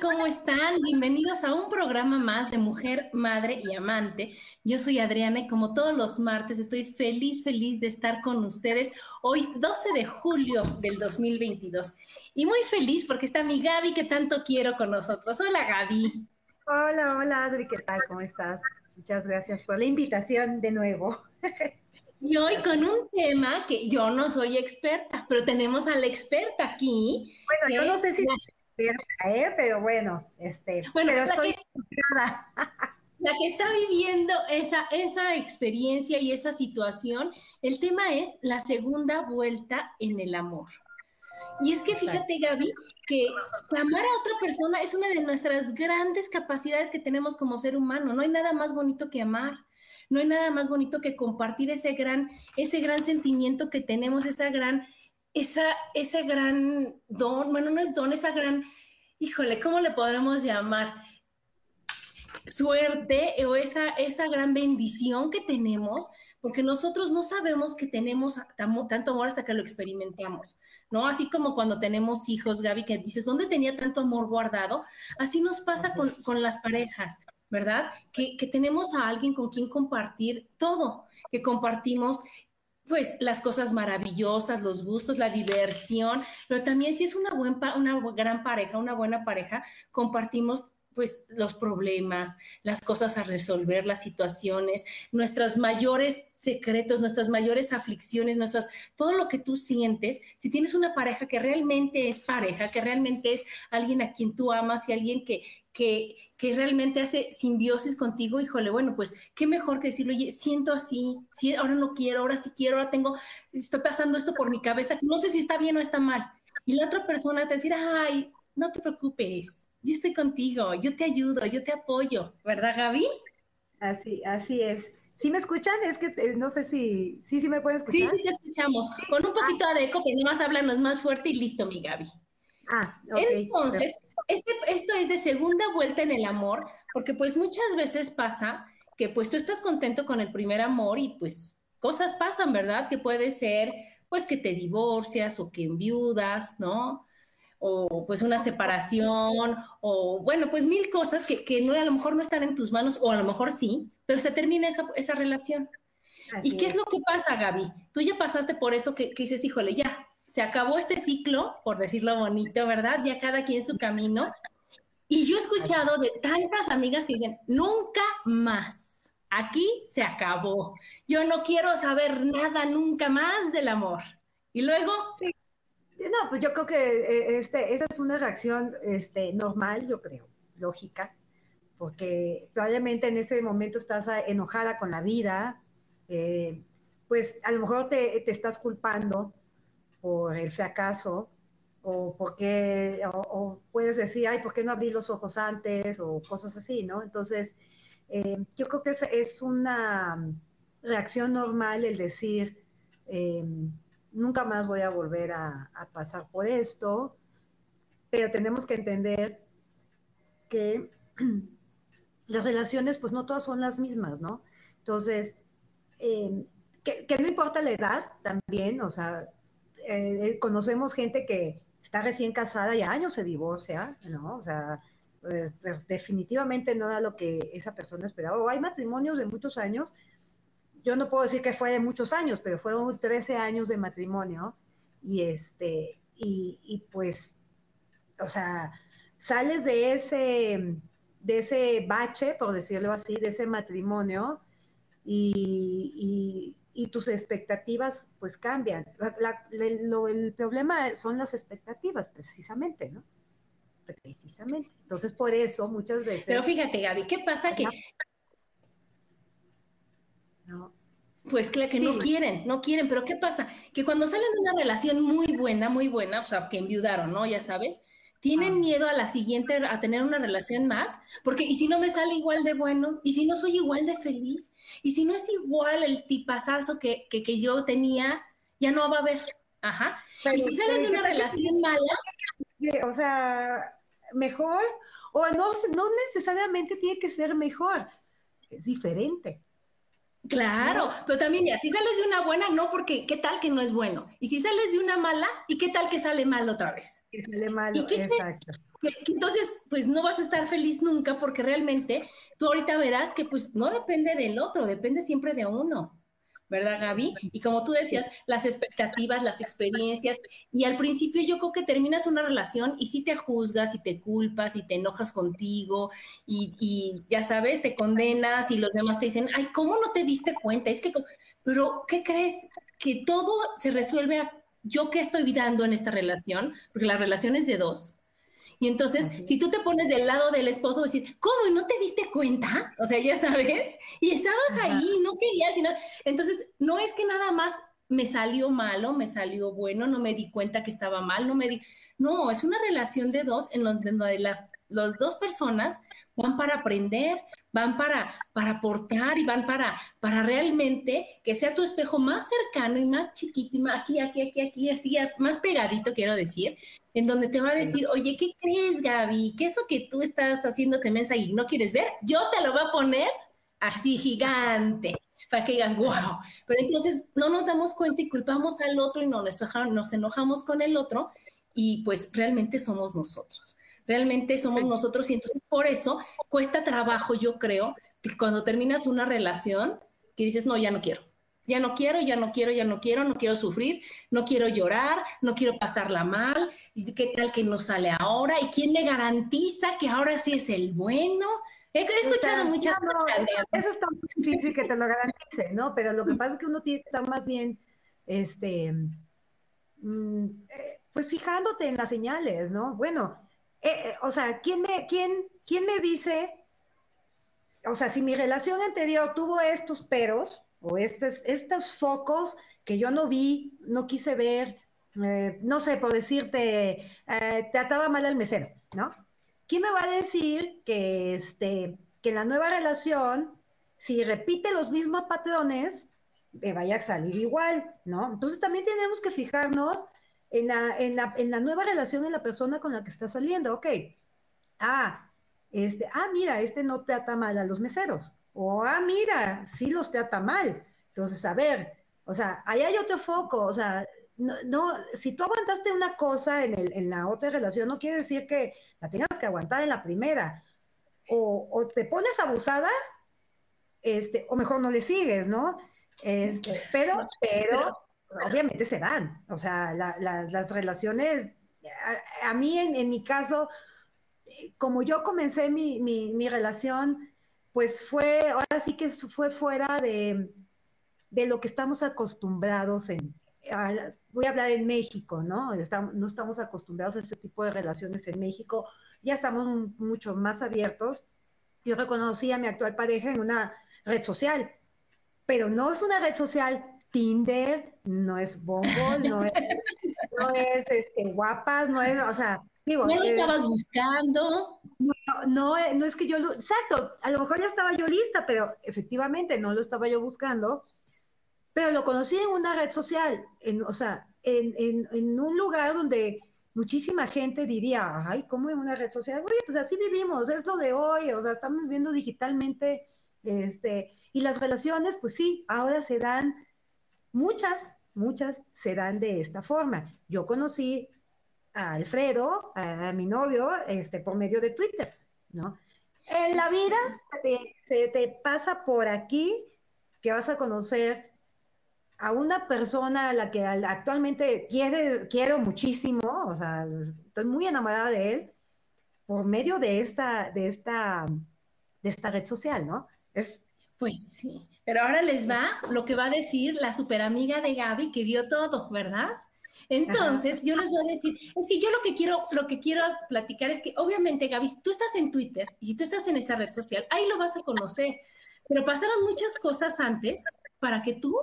¿Cómo están? Bienvenidos a un programa más de Mujer, Madre y Amante. Yo soy Adriana y como todos los martes estoy feliz, feliz de estar con ustedes hoy 12 de julio del 2022. Y muy feliz porque está mi Gaby que tanto quiero con nosotros. Hola Gaby. Hola, hola Adri, ¿qué tal? ¿Cómo estás? Muchas gracias por la invitación de nuevo. Y hoy con un tema que yo no soy experta, pero tenemos a la experta aquí. Bueno, yo no sé si pero bueno, este, bueno, pero estoy la que, la que está viviendo esa, esa experiencia y esa situación, el tema es la segunda vuelta en el amor. Y es que fíjate, Gaby, que amar a otra persona es una de nuestras grandes capacidades que tenemos como ser humano. No hay nada más bonito que amar. No hay nada más bonito que compartir ese gran, ese gran sentimiento que tenemos, esa gran esa, ese gran don, bueno, no es don, esa gran, híjole, ¿cómo le podremos llamar? Suerte o esa, esa gran bendición que tenemos, porque nosotros no sabemos que tenemos tanto amor hasta que lo experimentamos, ¿no? Así como cuando tenemos hijos, Gaby, que dices, ¿dónde tenía tanto amor guardado? Así nos pasa con, con las parejas, ¿verdad? Que, que tenemos a alguien con quien compartir todo, que compartimos pues las cosas maravillosas, los gustos, la diversión, pero también si es una, buena, una gran pareja, una buena pareja, compartimos pues los problemas, las cosas a resolver, las situaciones, nuestros mayores secretos, nuestras mayores aflicciones, nuestras, todo lo que tú sientes, si tienes una pareja que realmente es pareja, que realmente es alguien a quien tú amas y alguien que, que, que realmente hace simbiosis contigo, híjole, bueno, pues qué mejor que decirlo, oye, siento así, sí, ahora no quiero, ahora sí quiero, ahora tengo, estoy pasando esto por mi cabeza, no sé si está bien o está mal. Y la otra persona te decir, ay, no te preocupes, yo estoy contigo, yo te ayudo, yo te apoyo, ¿verdad, Gaby? Así, así es. ¿Sí me escuchan? Es que no sé si, sí, sí me pueden escuchar. Sí, sí te escuchamos. Con un poquito de eco, pero más háblanos más fuerte y listo, mi Gaby. Ah, ok. Entonces, este, esto es de segunda vuelta en el amor, porque pues muchas veces pasa que pues tú estás contento con el primer amor y pues cosas pasan, ¿verdad? Que puede ser pues que te divorcias o que enviudas, ¿no? o pues una separación, o bueno, pues mil cosas que, que no, a lo mejor no están en tus manos, o a lo mejor sí, pero se termina esa, esa relación. ¿Y qué es. lo que pasa, Gaby? Tú ya pasaste por eso que, que, dices, híjole, ya, se acabó este ciclo, por decirlo bonito, ¿verdad? Ya cada quien su camino. Y yo he escuchado de tantas amigas que dicen, nunca más, aquí se acabó. Yo no quiero saber nada nunca más del amor. Y luego... No, pues yo creo que eh, este, esa es una reacción este, normal, yo creo, lógica, porque probablemente en ese momento estás enojada con la vida, eh, pues a lo mejor te, estás culpando por el fracaso, o porque, o, puedes decir, ay, ¿por qué no abrí los ojos antes? o cosas así, ¿no? Entonces, eh, yo creo que es, una reacción normal el decir, nunca más voy a volver a, pasar por esto, pero tenemos que entender que las relaciones, pues no todas son las mismas, ¿no? Entonces, em, que, no importa la edad también, o sea, eh, conocemos gente que, está recién casada y años se divorcia, ¿no? O sea, pues, definitivamente no era lo que esa persona esperaba. O hay matrimonios de muchos años, yo no puedo decir que fue de muchos años, pero fueron 13 años de matrimonio y este, y, pues, o sea, sales de ese, de ese bache, por decirlo así, de ese matrimonio y, y tus expectativas pues cambian. el problema son las expectativas, precisamente, ¿no? Precisamente. Entonces, por eso muchas veces... Pero fíjate, Gaby, ¿qué pasa? Que... No. Pues claro que no quieren, no quieren, pero ¿qué pasa? Que cuando salen de una relación muy buena, muy buena, o sea, que enviudaron, ¿no? Ya sabes, tienen ah. miedo a la siguiente, a tener una relación más, porque ¿y si no me sale igual de bueno? ¿Y si no soy igual de feliz? ¿Y si no es igual el tipazazo que, que, yo tenía? Ya no va a haber. Ajá. ¿Y si salen de una relación mala? O sea, mejor, o no, no necesariamente tiene que ser mejor, es diferente. Claro, pero también ya, si sales de una buena, no, porque ¿qué tal que no es bueno? Y si sales de una mala, ¿y qué tal que sale mal otra vez? Que sale mal, exacto. entonces, pues no vas a estar feliz nunca porque realmente tú ahorita verás que pues no depende del otro, depende siempre de uno. ¿Verdad, Gaby? Y como tú decías, las expectativas, las experiencias, y al principio yo creo que terminas una relación y sí te juzgas y te culpas y te enojas contigo y, ya sabes, te condenas y los demás te dicen, ay, ¿cómo no te diste cuenta? Es que, pero, ¿qué crees? Que todo se resuelve a yo qué estoy dando en esta relación, porque la relación es de dos, y entonces, si tú te pones del lado del esposo, decir, ¿cómo? ¿Y no te diste cuenta? O sea, ya sabes, y estabas ahí, no querías, sino... Entonces, no es que nada más me salió malo, me salió bueno, no me di cuenta que estaba mal, no me di... No, es una relación de dos en donde las, las dos personas van para aprender, van para, para aportar y van para, para realmente que sea tu espejo más cercano y más chiquito y más aquí, aquí, aquí, aquí, así, más pegadito, quiero decir, en donde te va a decir, oye, ¿qué crees, Gaby? Que eso que tú estás haciéndote mensa y no quieres ver, yo te lo voy a poner así gigante para que digas, wow. Pero entonces no nos damos cuenta y culpamos al otro y no nos enojamos con el otro y pues realmente somos nosotros. Realmente somos nosotros y entonces por eso cuesta trabajo, yo creo, que cuando terminas una relación, que dices, no, ya no quiero ya no quiero, ya no quiero, ya no quiero, no quiero sufrir, no quiero llorar, no quiero pasarla mal. ¿Y qué tal que no sale ahora? ¿Y quién le garantiza que ahora sí es el bueno? He, escuchado muchas cosas. Eso está muy difícil que te lo garantice, ¿no? Pero lo que pasa es que uno tiene que estar más bien, este, mm, eh, pues fijándote en las señales, ¿no? Bueno, eh, eh, o sea, ¿quién me, quién, quién me dice, o sea, si mi relación anterior tuvo estos peros, o estos, estos focos que yo no vi, no quise ver, eh, no sé, por decirte, eh, te ataba mal el mesero, ¿no? ¿Quién me va a decir que, este, que la nueva relación, si repite los mismos patrones, me vaya a salir igual, ¿no? Entonces también tenemos que fijarnos en la, en la, en la nueva relación en la persona con la que está saliendo, ok. Ah, este, ah, mira, este no trata mal a los meseros. O, ah, mira, sí los trata mal. Entonces, a ver, o sea, ahí hay otro foco, o sea, no, si tú aguantaste una cosa en, el, en la otra relación, no quiere decir que la tengas que aguantar en la primera. O, o te pones abusada, este, o mejor no le sigues, ¿no? Este, pero, pero, obviamente se dan. O sea, las relaciones, a, mí en, en, mi caso, como yo comencé mi, mi, relación, pues fue, ahora sí que fue fuera de, lo que estamos acostumbrados en, voy a hablar en México, ¿no? Estamos, no estamos acostumbrados a este tipo de relaciones en México, ya estamos mucho más abiertos. Yo reconocí a mi actual pareja en una red social, pero no es una red social Tinder, no es Bumble, no es, no es este, guapas, no es, o sea, digo. No lo estabas buscando. No, eh, no, es que yo lo, exacto, a lo mejor ya estaba yo lista, pero efectivamente no lo estaba yo buscando, pero lo conocí en una red social, en, o sea, en, en, un lugar donde muchísima gente diría, ay, ¿cómo en una red social? Oye, pues así vivimos, es lo de hoy, o sea, estamos viviendo digitalmente, este, y las relaciones, pues sí, ahora se dan, muchas, muchas se dan de esta forma. Yo conocí a Alfredo, a, mi novio, este, por medio de Twitter, ¿no? En la vida se te pasa por aquí que vas a conocer a una persona a la que actualmente quiere, quiero muchísimo, o sea, estoy muy enamorada de él, por medio de esta, de esta, de esta red social, ¿no? Es, pues sí, pero ahora les va lo que va a decir la super amiga de Gaby que vio todo, ¿verdad? Entonces, yo les voy a decir, es que yo lo que quiero, lo que quiero platicar es que obviamente, Gaby, tú estás en Twitter y si tú estás en esa red social, ahí lo vas a conocer. Pero pasaron muchas cosas antes para que tú,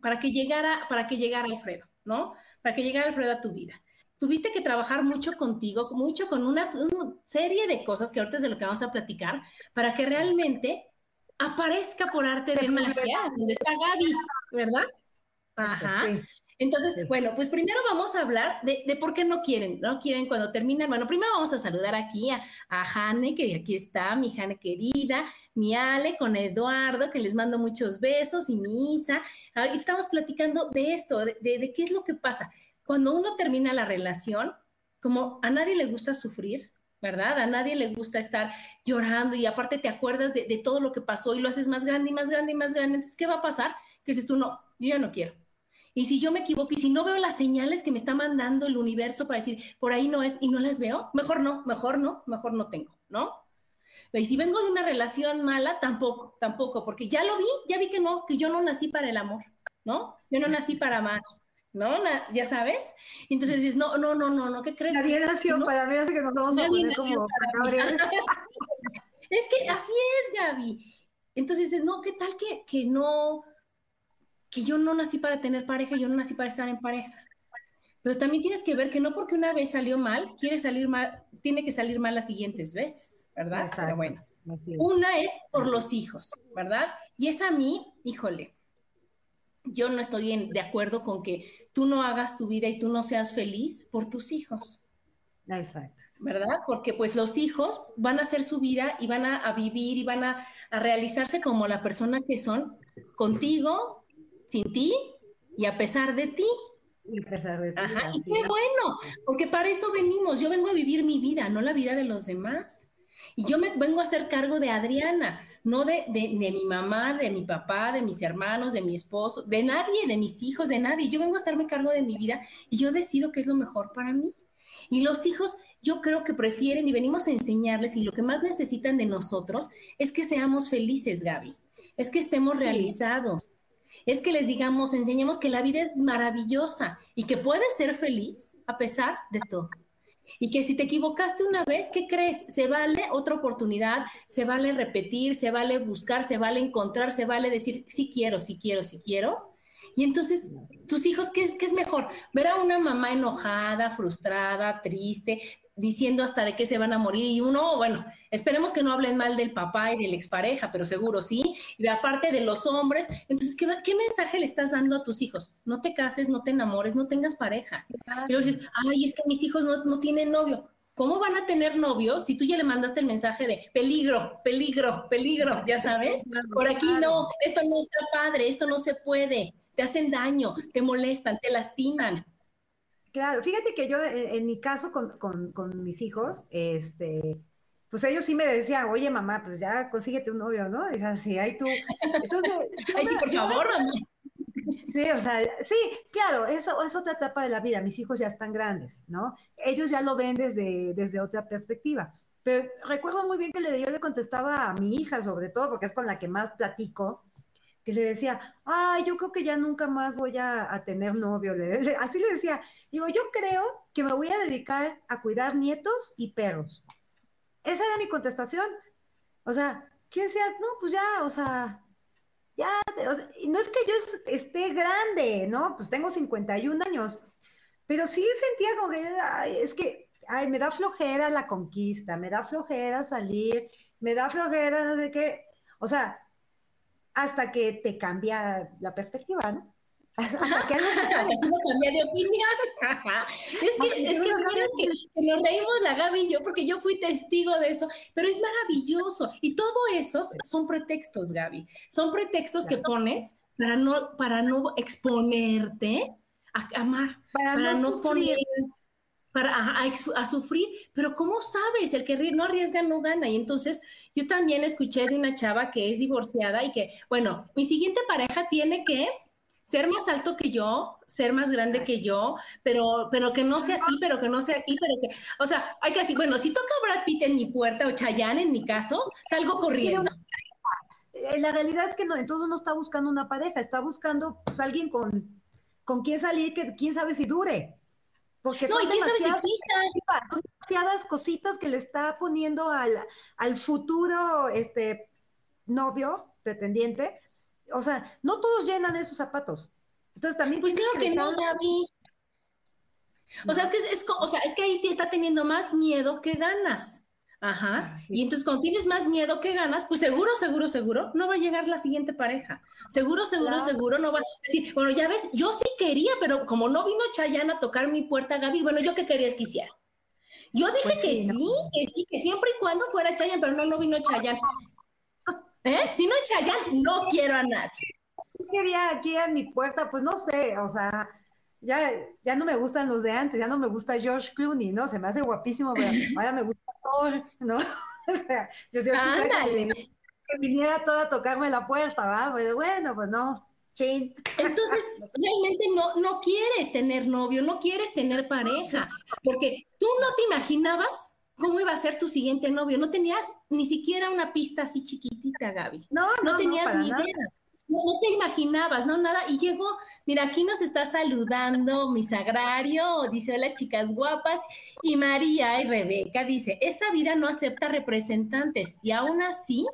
para que llegara, para que llegara Alfredo, ¿no? Para que llegara Alfredo a tu vida. Tuviste que trabajar mucho contigo, mucho con una, serie de cosas que ahorita es de lo que vamos a platicar, para que realmente aparezca por arte de magia donde está Gaby, ¿verdad? Ajá. Entonces, bueno, pues primero vamos a hablar de, por qué no quieren, no quieren cuando terminan. Bueno, primero vamos a saludar aquí a, a Jane, que aquí está, mi Jane querida, mi Ale con Eduardo, que les mando muchos besos, y mi Isa. Y estamos platicando de esto, de, qué es lo que pasa. Cuando uno termina la relación, como a nadie le gusta sufrir, ¿verdad? A nadie le gusta estar llorando y aparte te acuerdas de, de todo lo que pasó y lo haces más grande y más grande y más grande. Entonces, ¿qué va a pasar? Que dices tú, no, yo ya no quiero y si yo me equivoco y si no veo las señales que me está mandando el universo para decir, por ahí no es y no las veo, mejor no, mejor no, mejor no tengo, ¿no? Y si vengo de una relación mala, tampoco, tampoco, porque ya lo vi, ya vi que no, que yo no nací para el amor, ¿no? Yo no nací para amar, ¿no? ya sabes. Entonces dices, no, no, no, no, no, ¿qué crees? Nadie nació para mí, así que nos vamos a poner como Es que así es, Gaby. Entonces dices, no, ¿qué tal que, que no, que yo no nací para tener pareja, yo no nací para estar en pareja. Pero también tienes que ver que no porque una vez salió mal, quiere salir mal, tiene que salir mal las siguientes veces, ¿verdad? Pero bueno, una es por los hijos, ¿verdad? Y es a mí, híjole, yo no estoy de acuerdo con que tú no hagas tu vida y tú no seas feliz por tus hijos. Exacto. ¿Verdad? Porque pues los hijos van a hacer su vida y van a, vivir y van a, a, realizarse como la persona que son contigo, sin ti y a pesar de ti. Y a pesar de ti. Ajá, y qué bueno, porque para eso venimos. Yo vengo a vivir mi vida, no la vida de los demás. Y yo me vengo a hacer cargo de Adriana, no de, de, mi mamá, de mi papá, de mis hermanos, de mi esposo, de nadie, de mis hijos, de nadie. Yo vengo a hacerme cargo de mi vida y yo decido qué es lo mejor para mí. Y los hijos, yo creo que prefieren y venimos a enseñarles y lo que más necesitan de nosotros es que seamos felices, Gaby. Es que estemos realizados es que les digamos, enseñemos que la vida es maravillosa y que puedes ser feliz a pesar de todo. Y que si te equivocaste una vez, ¿qué crees? Se vale otra oportunidad, se vale repetir, se vale buscar, se vale encontrar, se vale decir, sí quiero, sí quiero, sí quiero. Y entonces, tus hijos, ¿qué es, qué es mejor? Ver a una mamá enojada, frustrada, triste, diciendo hasta de qué se van a morir y uno, bueno, esperemos que no hablen mal del papá y de la expareja, pero seguro sí, y de aparte de los hombres, entonces, ¿qué, ¿qué, mensaje le estás dando a tus hijos? No te cases, no te enamores, no tengas pareja. Y luego dices, ay, es que mis hijos no, no tienen novio. ¿Cómo van a tener novio si tú ya le mandaste el mensaje de peligro, peligro, peligro, ya sabes? Por aquí no, esto no está padre, esto no se puede, te hacen daño, te molestan, te lastiman. Claro, fíjate que yo en, mi caso con, mis hijos, este, pues ellos sí me decían, oye mamá, pues ya consíguete un novio, ¿no? Y así, ahí tú. Entonces, Ay, sí, por favor, Sí, o sea, sí, claro, eso es otra etapa de la vida. Mis hijos ya están grandes, ¿no? Ellos ya lo ven desde, desde otra perspectiva. Pero recuerdo muy bien que le, yo le contestaba a mi hija, sobre todo, porque es con la que más platico, que le decía, ay, yo creo que ya nunca más voy a, tener novio. así le decía, digo, yo creo que me voy a dedicar a cuidar nietos y perros. Esa era mi contestación. O sea, ¿quién sea? No, pues ya, o sea, ya, no es que yo esté grande, ¿no? Pues tengo 51 años, pero sí sentía como que, ay, es que, ay, me da flojera la conquista, me da flojera salir, me da flojera no sé qué. O sea, hasta que te cambia la perspectiva, ¿no? Hasta que cambia de opinión. es que, es que, que, nos reímos la Gaby y yo, porque yo fui testigo de eso, pero es maravilloso. Y todo esos son pretextos, Gaby. Son pretextos que pones para no, para no exponerte a amar, para, no, poner para a, sufrir, pero ¿cómo sabes? El que no arriesga no gana. Y entonces yo también escuché de una chava que es divorciada y que, bueno, mi siguiente pareja tiene que ser más alto que yo, ser más grande que yo, pero, pero que no sea así, pero que no sea aquí, pero que, o sea, hay que decir, bueno, si toca Brad Pitt en mi puerta o Chayanne en mi caso, salgo corriendo. Eh, la realidad es que no, entonces no está buscando una pareja, está buscando pues, alguien con, con quien salir, que quién sabe si dure. Porque no, son, demasiadas cositas que le está poniendo al, al futuro este novio, pretendiente. O sea, no todos llenan esos zapatos. Entonces también. Pues claro que, no, Gaby. O sea, es que es, o sea, es que ahí te está teniendo más miedo que ganas. Ajá. Y entonces cuando tienes más miedo que ganas, pues seguro, seguro, seguro, no va a llegar la siguiente pareja. Seguro, seguro, seguro, no va a decir, bueno, ya ves, yo sí quería, pero como no vino Chayana a tocar mi puerta, Gaby, bueno, yo qué querías que hiciera. Yo dije pues que sí, que sí, que siempre y cuando fuera Chayanne, pero no, no vino Chayanne. ¿Eh? Si no es Chayanne, no quiero a nadie. Quería aquí a mi puerta, pues no sé, o sea, ya, ya no me gustan los de antes, ya no me gusta George Clooney, ¿no? Se me hace guapísimo, pero ahora me gusta ¿no? o sea, yo que, que, viniera todo a tocarme la puerta, ¿va? Pues bueno, pues no, chin. Entonces, realmente no, no quieres tener novio, no quieres tener pareja, porque tú no te imaginabas cómo iba a ser tu siguiente novio, no tenías ni siquiera una pista así chiquitita, Gaby. No, no, no tenías ni idea no, te imaginabas, no, nada. Y llegó, mira, aquí nos está saludando mi sagrario, dice, hola chicas guapas, y María y Rebeca dice, esa vida no acepta representantes y aún así,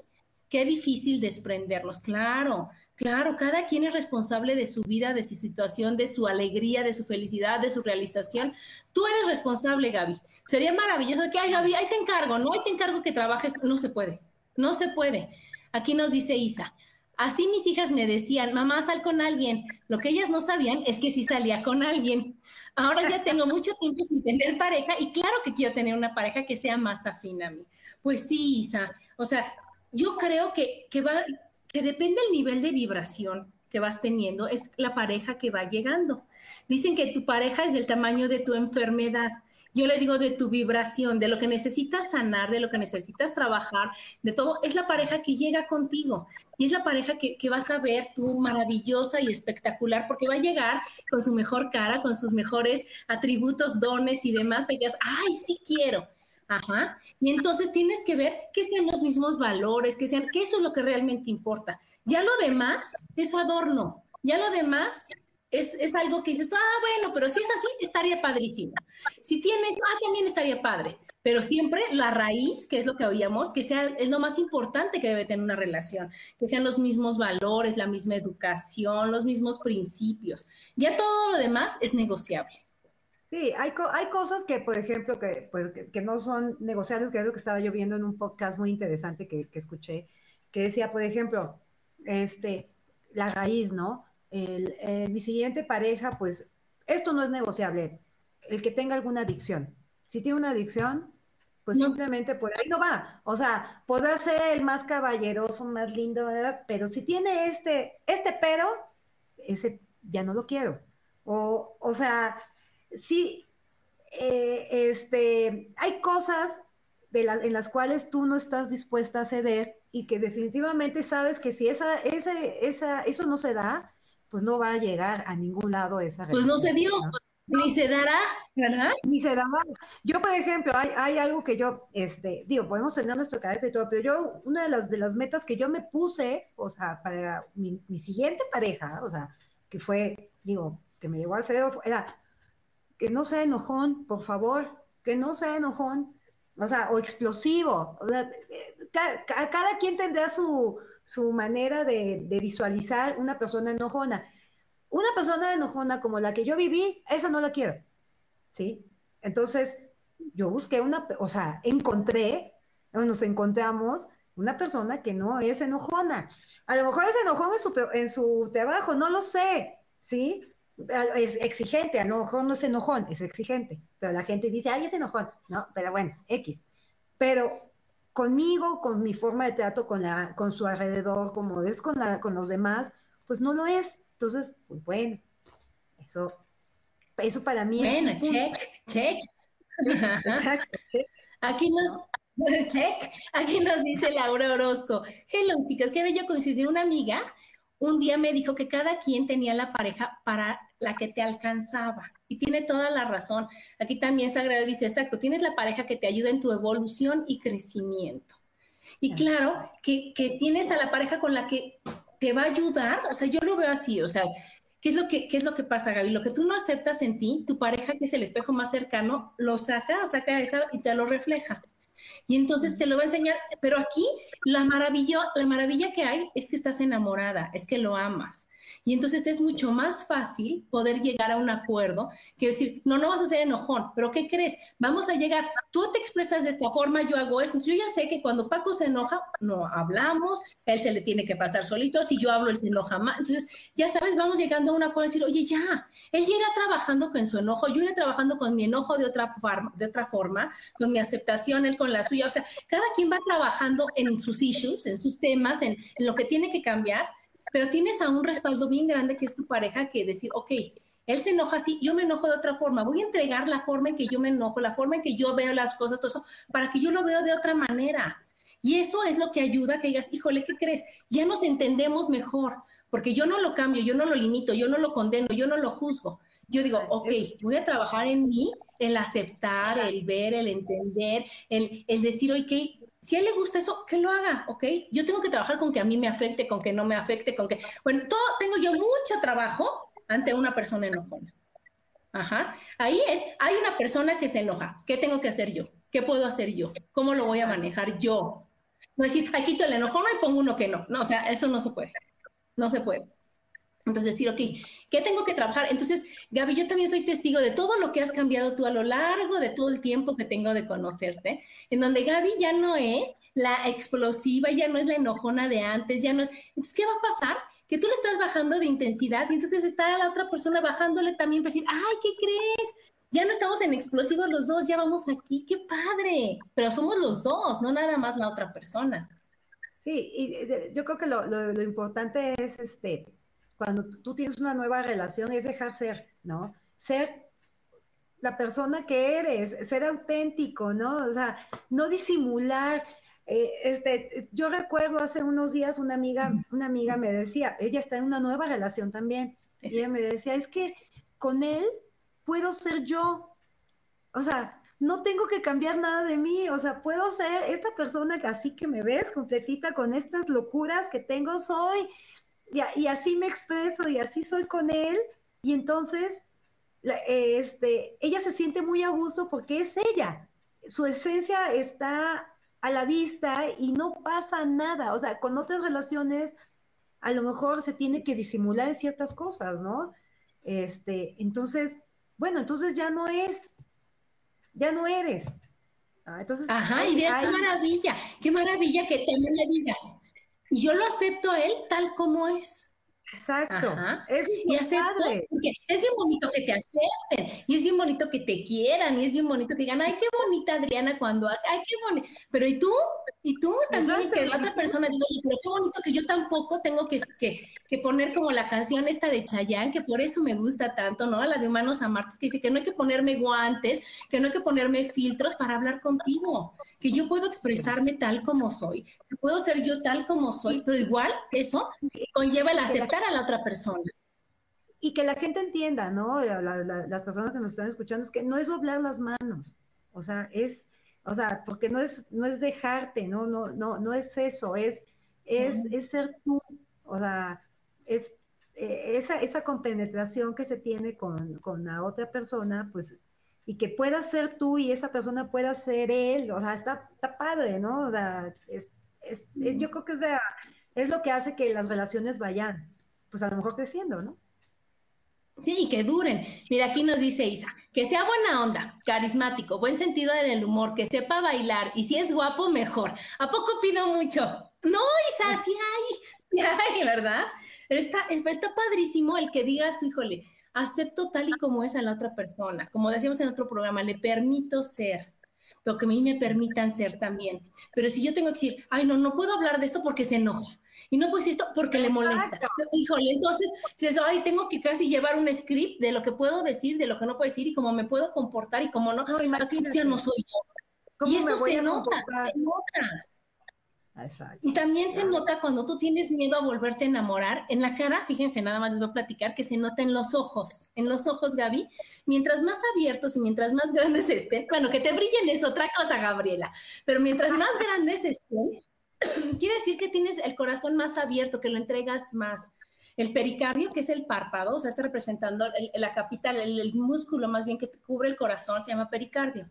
qué difícil desprendernos. Claro, claro, cada quien es responsable de su vida, de su situación, de su alegría, de su felicidad, de su realización. Tú eres responsable, Gaby. Sería maravilloso que, ay, Gaby, ahí te encargo, ¿no? Ahí te encargo que trabajes. No se puede, no se puede. Aquí nos dice Isa, Así mis hijas me decían, mamá, sal con alguien. Lo que ellas no sabían es que sí salía con alguien. Ahora ya tengo mucho tiempo sin tener pareja y claro que quiero tener una pareja que sea más afín a mí. Pues sí, Isa. O sea, yo creo que, que, va, que depende del nivel de vibración que vas teniendo, es la pareja que va llegando. Dicen que tu pareja es del tamaño de tu enfermedad yo le digo de tu vibración, de lo que necesitas sanar, de lo que necesitas trabajar, de todo, es la pareja que llega contigo y es la pareja que, vas a ver tú maravillosa y espectacular porque va a llegar con su mejor cara, con sus mejores atributos, dones y demás, que digas, ay, sí quiero. Ajá. Y entonces tienes que ver que sean los mismos valores, que sean, que eso es lo que realmente importa. Ya lo demás es adorno. Ya lo demás es, algo que dices, ah, bueno, pero si es así, estaría padrísimo. Si tienes, ah, también estaría padre. Pero siempre la raíz, que es lo que oíamos, que sea, es lo más importante que debe tener una relación, que sean los mismos valores, la misma educación, los mismos principios. Ya todo lo demás es negociable. Sí, hay, hay cosas que, por ejemplo, que, pues, que, no son negociables, que es lo que estaba yo viendo en un podcast muy interesante que, que escuché, que decía, por ejemplo, este, la raíz, ¿no? El, eh, mi siguiente pareja, pues esto no es negociable, el que tenga alguna adicción. Si tiene una adicción, pues simplemente por ahí no va. O sea, podrá ser el más caballeroso, más lindo, ¿verdad? pero si tiene este, este pero, ese ya no lo quiero. O, o sea, sí, eh, este, hay cosas de en las cuales tú no estás dispuesta a ceder y que definitivamente sabes que si esa, esa, esa, eso no se da, pues no va a llegar a ningún lado esa Pues no se dio, ni se dará, ¿verdad? Ni se dará. Yo, por ejemplo, hay, hay algo que yo, este, digo, podemos tener nuestro carácter y todo, pero yo, una de las, de las metas que yo me puse, o sea, para mi, siguiente pareja, o sea, que fue, digo, que me llevó Alfredo, era que no sea enojón, por favor, que no sea enojón, o sea, o explosivo. O sea, eh, cada quien tendrá su, su manera de, visualizar una persona enojona. Una persona enojona como la que yo viví, esa no la quiero, ¿sí? Entonces, yo busqué una, o sea, encontré, nos encontramos una persona que no es enojona. A lo mejor es enojón en su, trabajo, no lo sé, ¿sí? Es exigente, a lo mejor no es enojón, es exigente, pero la gente dice, ay, es enojón, no, pero bueno, X. Pero conmigo, con mi forma de trato con, la, con su alrededor, como es con, la, con los demás, pues no lo es. Entonces, pues bueno, eso, eso para mí bueno, check, check. Aquí nos, check, aquí nos dice Laura Orozco. Hello, chicas, qué bello coincidir. Una amiga un día me dijo que cada quien tenía la pareja para la que te alcanzaba. Y tiene toda la razón. Aquí también Sagrado dice, exacto, tienes la pareja que te ayuda en tu evolución y crecimiento. Y claro, que, que tienes a la pareja con la que te va a ayudar, o sea, yo lo veo así, o sea, ¿Qué es, lo que, ¿Qué es lo que pasa, Gaby? Lo que tú no aceptas en ti, tu pareja, que es el espejo más cercano, lo saca, saca esa y te lo refleja. Y entonces te lo va a enseñar, pero aquí la maravilla, la maravilla que hay es que estás enamorada, es que lo amas. Y entonces es mucho más fácil poder llegar a un acuerdo que decir, no, no vas a ser enojón, pero ¿qué crees? Vamos a llegar, tú te expresas de esta forma, yo hago esto. yo ya sé que cuando Paco se enoja, no hablamos, él se le tiene que pasar solito, si yo hablo, él se enoja más. Entonces, ya sabes, vamos llegando a un acuerdo decir, oye, ya, él ya irá trabajando con su enojo, yo iré trabajando con mi enojo de otra, forma, de otra forma, con mi aceptación, él con la suya. O sea, cada quien va trabajando en sus issues, en sus temas, en lo que tiene que cambiar pero tienes a un respaldo bien grande que es tu pareja que decir, ok, él se enoja así, yo me enojo de otra forma, voy a entregar la forma en que yo me enojo, la forma en que yo veo las cosas, todo eso, para que yo lo veo de otra manera. Y eso es lo que ayuda a que digas, híjole, ¿qué crees? Ya nos entendemos mejor, porque yo no lo cambio, yo no lo limito, yo no lo condeno, yo no lo juzgo. Yo digo, ok, voy a trabajar en mí, el aceptar, el ver, el entender, el, el decir, ok, si a él le gusta eso, que lo haga, ¿ok? Yo tengo que trabajar con que a mí me afecte, con que no me afecte, con que, bueno, todo, tengo yo mucho trabajo ante una persona enojona. Ajá. Ahí es, hay una persona que se enoja. ¿Qué tengo que hacer yo? ¿Qué puedo hacer yo? ¿Cómo lo voy a manejar yo? No decir, aquí quito el enojón y pongo uno que no. No, o sea, eso no se puede. No se puede. Entonces decir, ok, ¿qué tengo que trabajar? Entonces, Gaby, yo también soy testigo de todo lo que has cambiado tú a lo largo de todo el tiempo que tengo de conocerte, en donde Gaby ya no es la explosiva, ya no es la enojona de antes, ya no es... Entonces, ¿qué va a pasar? Que tú le estás bajando de intensidad y entonces está la otra persona bajándole también para decir, ay, ¿qué crees? Ya no estamos en explosivos los dos, ya vamos aquí, qué padre. Pero somos los dos, no nada más la otra persona. Sí, y yo creo que lo importante es este cuando tú tienes una nueva relación es dejar ser, ¿no? Ser la persona que eres, ser auténtico, ¿no? O sea, no disimular. Eh, este, yo recuerdo hace unos días una amiga, una amiga me decía, ella está en una nueva relación también, y ella me decía, es que con él puedo ser yo. O sea, no tengo que cambiar nada de mí, o sea, puedo ser esta persona que así que me ves completita con estas locuras que tengo, soy, y, así me expreso y así soy con él y entonces este, ella se siente muy a gusto porque es ella, su esencia está a la vista y no pasa nada, o sea, con otras relaciones a lo mejor se tiene que disimular ciertas cosas, ¿no? Este, entonces, bueno, entonces ya no es, ya no eres. Ah, entonces, Ajá, y qué maravilla, qué maravilla que también le digas, y yo lo acepto a él tal como es. Exacto. Es y acepto, porque es bien bonito que te acepten, y es bien bonito que te quieran, y es bien bonito que digan, ay, qué bonita Adriana cuando hace, ay, qué bonito. Pero ¿y tú? Y tú también, que la otra persona diga, pero qué bonito que yo tampoco tengo que, que, poner como la canción esta de Chayanne, que por eso me gusta tanto, ¿no? La de Humanos a Martes, que dice que no hay que ponerme guantes, que no hay que ponerme filtros para hablar contigo, que yo puedo expresarme tal como soy, que puedo ser yo tal como soy, pero igual eso conlleva el aceptar a la otra persona. Y que la gente entienda, ¿no? las personas que nos están escuchando, es que no es doblar las manos, o sea, es o sea, porque no es, no es dejarte, no, no, no, no es eso, es, es, es ser tú, o sea, es eh, esa, esa compenetración que se tiene con, con, la otra persona, pues, y que pueda ser tú y esa persona pueda ser él, o sea, está, está padre, ¿no? O sea, es, es, yo creo que es, es lo que hace que las relaciones vayan, pues a lo mejor creciendo, ¿no? Sí, que duren. Mira, aquí nos dice Isa, que sea buena onda, carismático, buen sentido del humor, que sepa bailar y si es guapo, mejor. ¿A poco pido mucho? No, Isa, sí hay, sí hay, ¿verdad? está, está padrísimo el que digas, híjole, acepto tal y como es a la otra persona. Como decíamos en otro programa, le permito ser. pero que a mí me permitan ser también. Pero si yo tengo que decir, ay, no, no puedo hablar de esto porque se enoja. Y no decir esto porque le molesta. Híjole, entonces, dices, ay, tengo que casi llevar un script de lo que puedo decir, de lo que no puedo decir y cómo me puedo comportar y cómo no. Ay, no soy yo. Y eso se nota, se nota. Y también se nota cuando tú tienes miedo a volverte a enamorar. En la cara, fíjense, nada más les voy a platicar que se nota en los ojos. En los ojos, Gaby, mientras más abiertos y mientras más grandes estén, bueno, que te brillen es otra cosa, Gabriela, pero mientras más grandes estén, quiere decir que tienes el corazón más abierto, que lo entregas más. El pericardio, que es el párpado, o sea, está representando la capital, el, el músculo más bien que te cubre el corazón, se llama pericardio.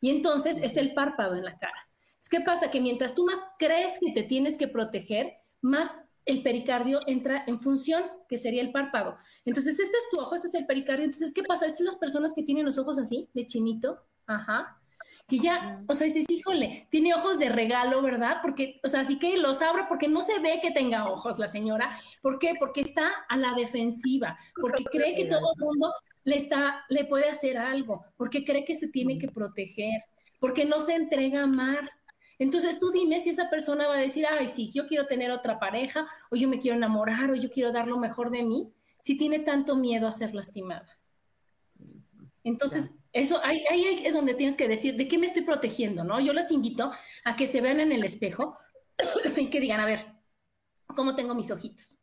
Y entonces es el párpado en la cara. ¿Qué pasa? Que mientras tú más crees que te tienes que proteger, más el pericardio entra en función, que sería el párpado. Entonces, este es tu ojo, este es el pericardio. Entonces, ¿qué pasa? Es las personas que tienen los ojos así, de chinito, ajá, que ya, o sea, dices, híjole, tiene ojos de regalo, ¿verdad? Porque, o sea, así que los abra porque no se ve que tenga ojos la señora. ¿Por qué? Porque está a la defensiva, porque cree que todo el mundo le está, le puede hacer algo, porque cree que se tiene que proteger, porque no se entrega a amar. Entonces tú dime si esa persona va a decir, ay, sí, yo quiero tener otra pareja, o yo me quiero enamorar, o yo quiero dar lo mejor de mí, si tiene tanto miedo a ser lastimada. Entonces, eso ahí, ahí, es donde tienes que decir, ¿de qué me estoy protegiendo? ¿no? Yo les invito a que se vean en el espejo y que digan, a ver, ¿cómo tengo mis ojitos?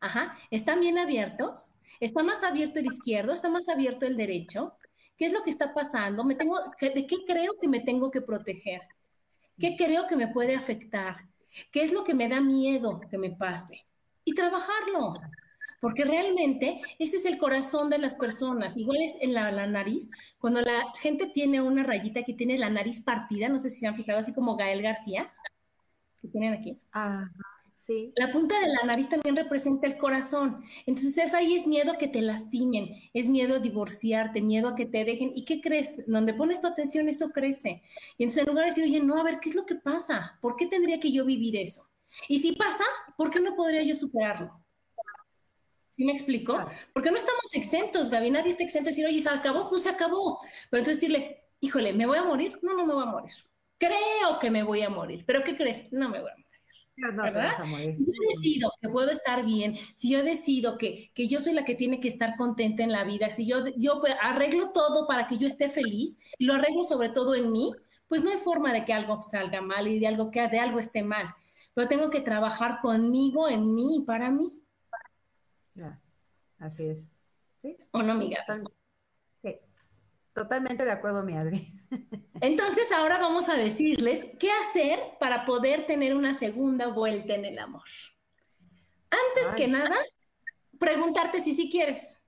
Ajá, ¿están bien abiertos? ¿Está más abierto el izquierdo? ¿Está más abierto el derecho? ¿Qué es lo que está pasando? ¿Me tengo, ¿De qué creo que me tengo que proteger? ¿Qué creo que me puede afectar? ¿Qué es lo que me da miedo que me pase? Y trabajarlo. Porque realmente ese es el corazón de las personas. Igual es en la, nariz. Cuando la gente tiene una rayita que tiene la nariz partida, no sé si se han fijado, así como Gael García, que tienen aquí. Ajá. La punta de la nariz también representa el corazón. Entonces ahí es miedo a que te lastimen, es miedo a divorciarte, miedo a que te dejen. ¿Y qué crees? Donde pones tu atención, eso crece. Y entonces en lugar de decir, oye, no, a ver, ¿qué es lo que pasa? ¿Por qué tendría que yo vivir eso? Y si pasa, ¿por qué no podría yo superarlo? ¿Sí me explico? Porque no estamos exentos, Gaby, nadie está exento de decir, oye, se acabó, pues se acabó. Pero entonces decirle, híjole, ¿me voy a morir? No, no me voy a morir. Creo que me voy a morir, pero ¿qué crees? No me voy a morir. ¿verdad? Si yo decido que puedo estar bien, si yo decido que, que, yo soy la que tiene que estar contenta en la vida, si yo, yo arreglo todo para que yo esté feliz y lo arreglo sobre todo en mí, pues no hay forma de que algo salga mal y de algo que de algo esté mal. Pero tengo que trabajar conmigo, en mí y para mí. Así es. ¿Sí? ¿O no, amiga? Totalmente de acuerdo, mi Adri. Entonces, ahora vamos a decirles qué hacer para poder tener una segunda vuelta en el amor. Antes que nada, preguntarte si sí quieres.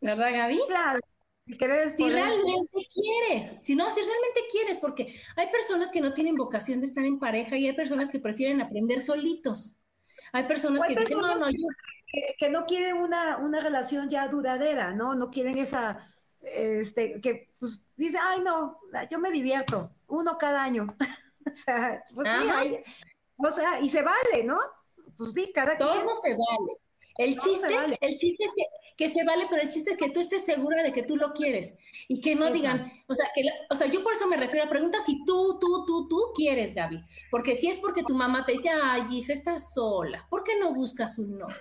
¿Verdad, Gaby? Claro. Si, realmente quieres, si no, si realmente quieres, porque hay personas que no tienen vocación de estar en pareja y hay personas que prefieren aprender solitos. Hay personas que dicen, no, no, yo... Que, no quieren una, una relación ya duradera, ¿no? No quieren esa este, que pues dice, ay no, yo me divierto, uno cada año. o sea, pues o sea, y se vale, ¿no? Pues sí, cada Todo se vale. El chiste, el chiste es que, que, se vale, pero el chiste es que tú estés segura de que tú lo quieres y que no digan, o sea, que, o sea, yo por eso me refiero a preguntas si tú, tú, tú, tú quieres, Gaby, porque si es porque tu mamá te dice, ay, hija, estás sola, ¿por qué no buscas un novio?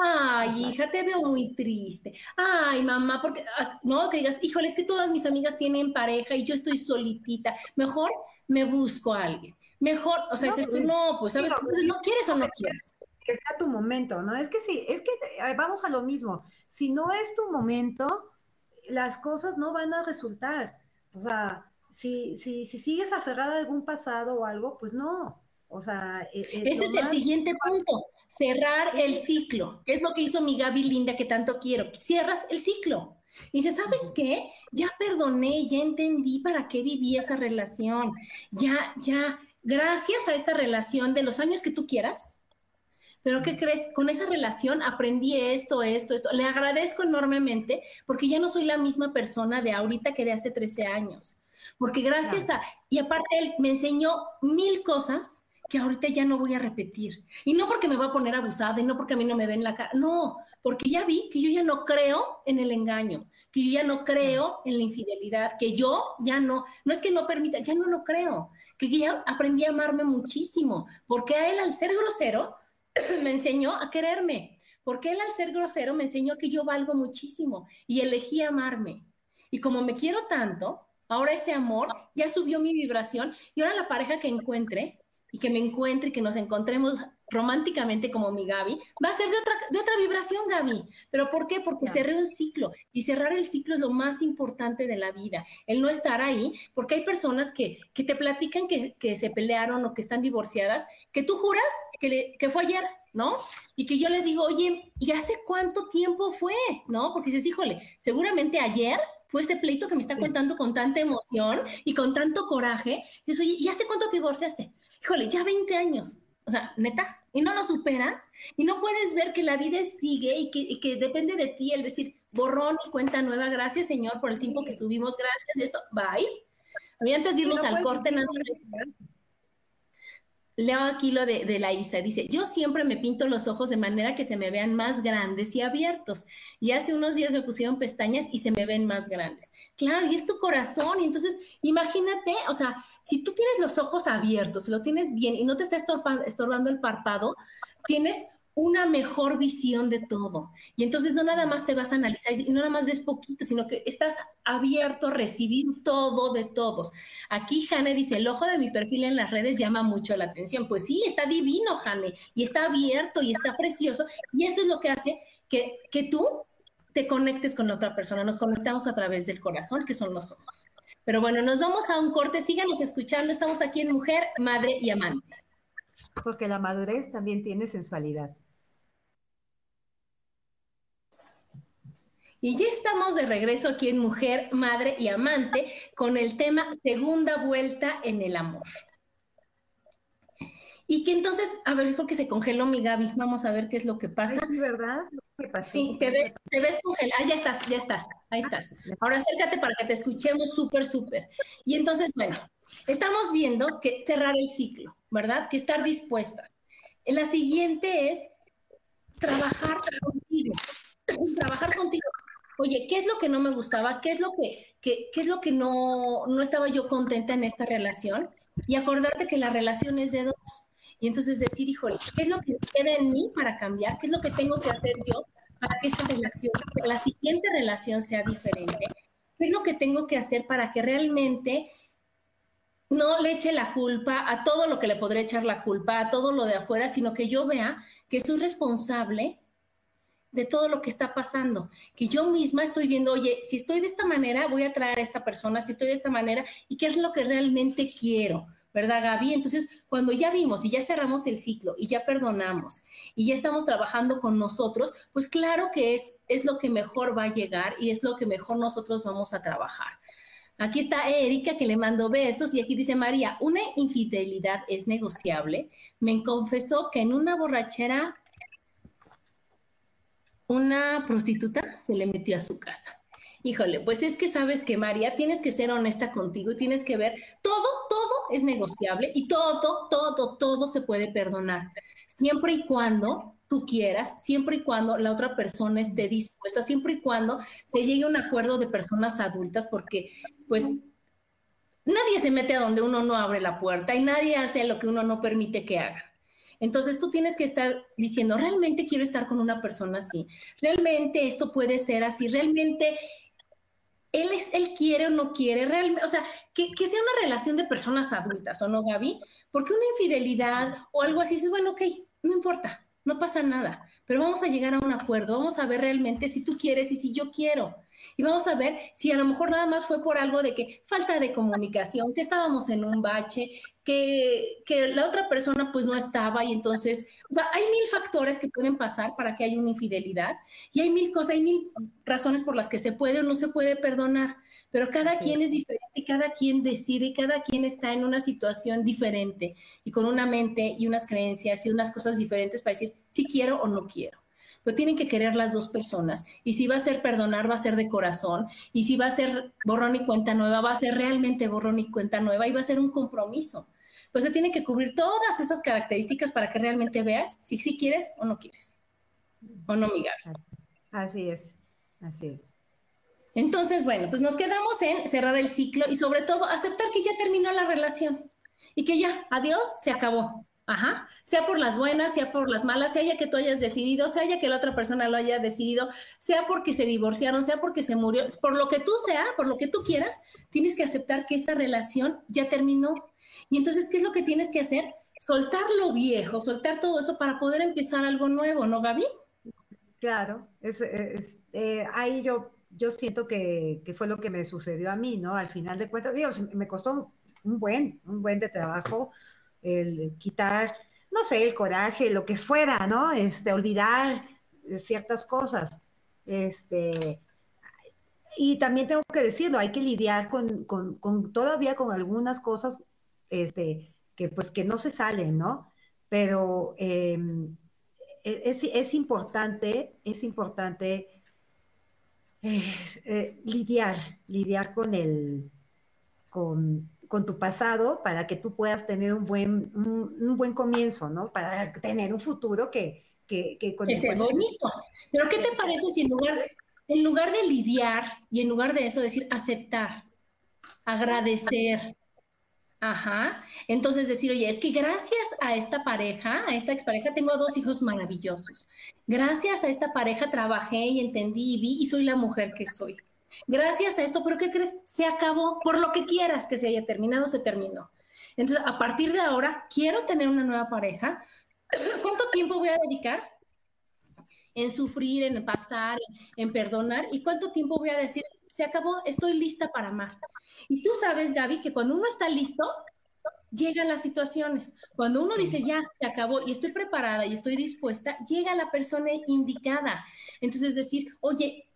Ay, hija, te veo muy triste. Ay, mamá, porque ah, no que digas, híjole, es que todas mis amigas tienen pareja y yo estoy solitita. Mejor me busco a alguien. Mejor, o sea, no, es no, pues sabes, entonces no quieres o no quieres. Que sea tu momento, ¿no? Es que sí, es que eh, vamos a lo mismo. Si no es tu momento, las cosas no van a resultar. O sea, si, si, si sigues aferrada a algún pasado o algo, pues no. O sea, e, e, ese es el siguiente punto cerrar el ciclo, que es lo que hizo mi Gaby Linda que tanto quiero. Cierras el ciclo. Y dice, ¿sabes qué? Ya perdoné, ya entendí para qué viví esa relación. Ya, ya, gracias a esta relación de los años que tú quieras. Pero ¿qué crees? Con esa relación aprendí esto, esto, esto. Le agradezco enormemente porque ya no soy la misma persona de ahorita que de hace 13 años. Porque gracias a, y aparte él me enseñó mil cosas que ahorita ya no voy a repetir. Y no porque me va a poner abusada y no porque a mí no me ven la cara, no, porque ya vi que yo ya no creo en el engaño, que yo ya no creo en la infidelidad, que yo ya no, no es que no permita, ya no lo creo, que ya aprendí a amarme muchísimo, porque a él al ser grosero me enseñó a quererme, porque él al ser grosero me enseñó que yo valgo muchísimo y elegí amarme. Y como me quiero tanto, ahora ese amor ya subió mi vibración y ahora la pareja que encuentre y que me encuentre y que nos encontremos románticamente como mi Gaby, va a ser de otra, de otra vibración, Gaby. ¿Pero por qué? Porque cerré un ciclo y cerrar el ciclo es lo más importante de la vida, el no estar ahí, porque hay personas que, que te platican que, que, se pelearon o que están divorciadas, que tú juras que, que fue ayer, ¿no? Y que yo le digo, oye, ¿y hace cuánto tiempo fue? ¿No? Porque dices, híjole, seguramente ayer fue este pleito que me está contando con tanta emoción y con tanto coraje. Y dices, oye, ¿y hace cuánto te divorciaste? Híjole, ya 20 años. O sea, neta, y no lo superas y no puedes ver que la vida sigue y que, que depende de ti el decir borrón y cuenta nueva. Gracias, Señor, por el tiempo que estuvimos. Gracias, esto. Bye. A mí antes de irnos al corte, nada Leo aquí lo de, la Isa. Dice, yo siempre me pinto los ojos de manera que se me vean más grandes y abiertos. Y hace unos días me pusieron pestañas y se me ven más grandes. Claro, y es tu corazón. Y entonces, imagínate, o sea, si tú tienes los ojos abiertos, lo tienes bien y no te está estorbando el párpado, tienes una mejor visión de todo. Y entonces no nada más te vas a analizar y no nada más ves poquito, sino que estás abierto a recibir todo de todos. Aquí Jane dice, el ojo de mi perfil en las redes llama mucho la atención. Pues sí, está divino, Jane, y está abierto y está precioso. Y eso es lo que hace que, que tú te conectes con otra persona. Nos conectamos a través del corazón, que son los ojos. Pero bueno, nos vamos a un corte. Síganos escuchando. Estamos aquí en Mujer, Madre y Amante. Porque la madurez también tiene sensualidad. Y ya estamos de regreso aquí en Mujer, Madre y Amante con el tema Segunda Vuelta en el Amor. Y que entonces, a ver, creo que se congeló mi Gaby. Vamos a ver qué es lo que pasa. ¿Es verdad? Sí, te ves, te ves congelada. Ah, ya estás, ya estás, ahí estás. Ahora acércate para que te escuchemos súper, súper. Y entonces, bueno, estamos viendo que cerrar el ciclo, ¿verdad? Que estar dispuestas. La siguiente es trabajar contigo. Trabajar contigo oye, ¿qué es lo que no me gustaba? ¿Qué es lo que, qué, es lo que no, no estaba yo contenta en esta relación? Y acordarte que la relación es de dos. Y entonces decir, híjole, ¿qué es lo que queda en mí para cambiar? ¿Qué es lo que tengo que hacer yo para que esta relación, la siguiente relación sea diferente? ¿Qué es lo que tengo que hacer para que realmente no le eche la culpa a todo lo que le podré echar la culpa, a todo lo de afuera, sino que yo vea que soy responsable de todo lo que está pasando, que yo misma estoy viendo, oye, si estoy de esta manera, voy a traer a esta persona, si estoy de esta manera, y qué es lo que realmente quiero, ¿verdad, Gaby? Entonces, cuando ya vimos y ya cerramos el ciclo y ya perdonamos y ya estamos trabajando con nosotros, pues claro que es, es lo que mejor va a llegar y es lo que mejor nosotros vamos a trabajar. Aquí está Erika que le mando besos y aquí dice María, una infidelidad es negociable. Me confesó que en una borrachera una prostituta se le metió a su casa. Híjole, pues es que sabes que María, tienes que ser honesta contigo y tienes que ver, todo, todo es negociable y todo, todo, todo se puede perdonar, siempre y cuando tú quieras, siempre y cuando la otra persona esté dispuesta, siempre y cuando se llegue a un acuerdo de personas adultas, porque pues nadie se mete a donde uno no abre la puerta y nadie hace lo que uno no permite que haga. Entonces tú tienes que estar diciendo, realmente quiero estar con una persona así, realmente esto puede ser así, realmente él, es, él quiere o no quiere, realmente, o sea, que, que, sea una relación de personas adultas, ¿o no, Gaby? Porque una infidelidad o algo así, es bueno, ok, no importa, no pasa nada, pero vamos a llegar a un acuerdo, vamos a ver realmente si tú quieres y si yo quiero. Y vamos a ver si a lo mejor nada más fue por algo de que falta de comunicación, que estábamos en un bache, que, que la otra persona pues no estaba. Y entonces, o sea, hay mil factores que pueden pasar para que haya una infidelidad y hay mil cosas, hay mil razones por las que se puede o no se puede perdonar, pero cada quien es diferente y cada quien decide y cada quien está en una situación diferente y con una mente y unas creencias y unas cosas diferentes para decir si quiero o no quiero pero tienen que querer las dos personas. Y si va a ser perdonar, va a ser de corazón. Y si va a ser borrón y cuenta nueva, va a ser realmente borrón y cuenta nueva y va a ser un compromiso. Pues se tiene que cubrir todas esas características para que realmente veas si sí quieres o no quieres. ¿O no, Miguel? Así es, así es. Entonces, bueno, pues nos quedamos en cerrar el ciclo y sobre todo aceptar que ya terminó la relación y que ya, adiós, se acabó. Ajá, sea por las buenas, sea por las malas, sea ya que tú hayas decidido, sea ya que la otra persona lo haya decidido, sea porque se divorciaron, sea porque se murió, por lo que tú sea, por lo que tú quieras, tienes que aceptar que esa relación ya terminó. Y entonces, ¿qué es lo que tienes que hacer? Soltar lo viejo, soltar todo eso para poder empezar algo nuevo, ¿no, Gaby? Claro, es, eh, ahí yo, yo siento que, que, fue lo que me sucedió a mí, ¿no? Al final de cuentas, Dios, me costó un buen, un buen trabajo el quitar, no sé, el coraje, lo que fuera, ¿no? Este, olvidar ciertas cosas. Este, y también tengo que decirlo, hay que lidiar con, con, todavía con algunas cosas este, que pues que no se salen, ¿no? Pero em, e, es, es, importante, es importante eh, eh, lidiar, lidiar con el, con, con tu pasado para que tú puedas tener un buen, un, buen comienzo, ¿no? Para tener un futuro que... Que, que, sea bonito. Pero ¿qué te parece si en lugar, en lugar de lidiar y en lugar de eso decir aceptar, agradecer, Ajá. Entonces decir, oye, es que gracias a esta pareja, a esta expareja, tengo dos hijos maravillosos. Gracias a esta pareja trabajé y entendí y vi y soy la mujer que soy. Gracias a esto, pero ¿qué crees? Se acabó. Por lo que quieras que se haya terminado, se terminó. Entonces, a partir de ahora, quiero tener una nueva pareja. ¿Cuánto tiempo voy a dedicar en sufrir, en pasar, en perdonar? ¿Y cuánto tiempo voy a decir, se acabó, estoy lista para amar? Y tú sabes, Gaby, que cuando uno está listo, llegan las situaciones. Cuando uno dice, ya, se acabó y estoy preparada y estoy dispuesta, llega la persona indicada. Entonces decir, oye,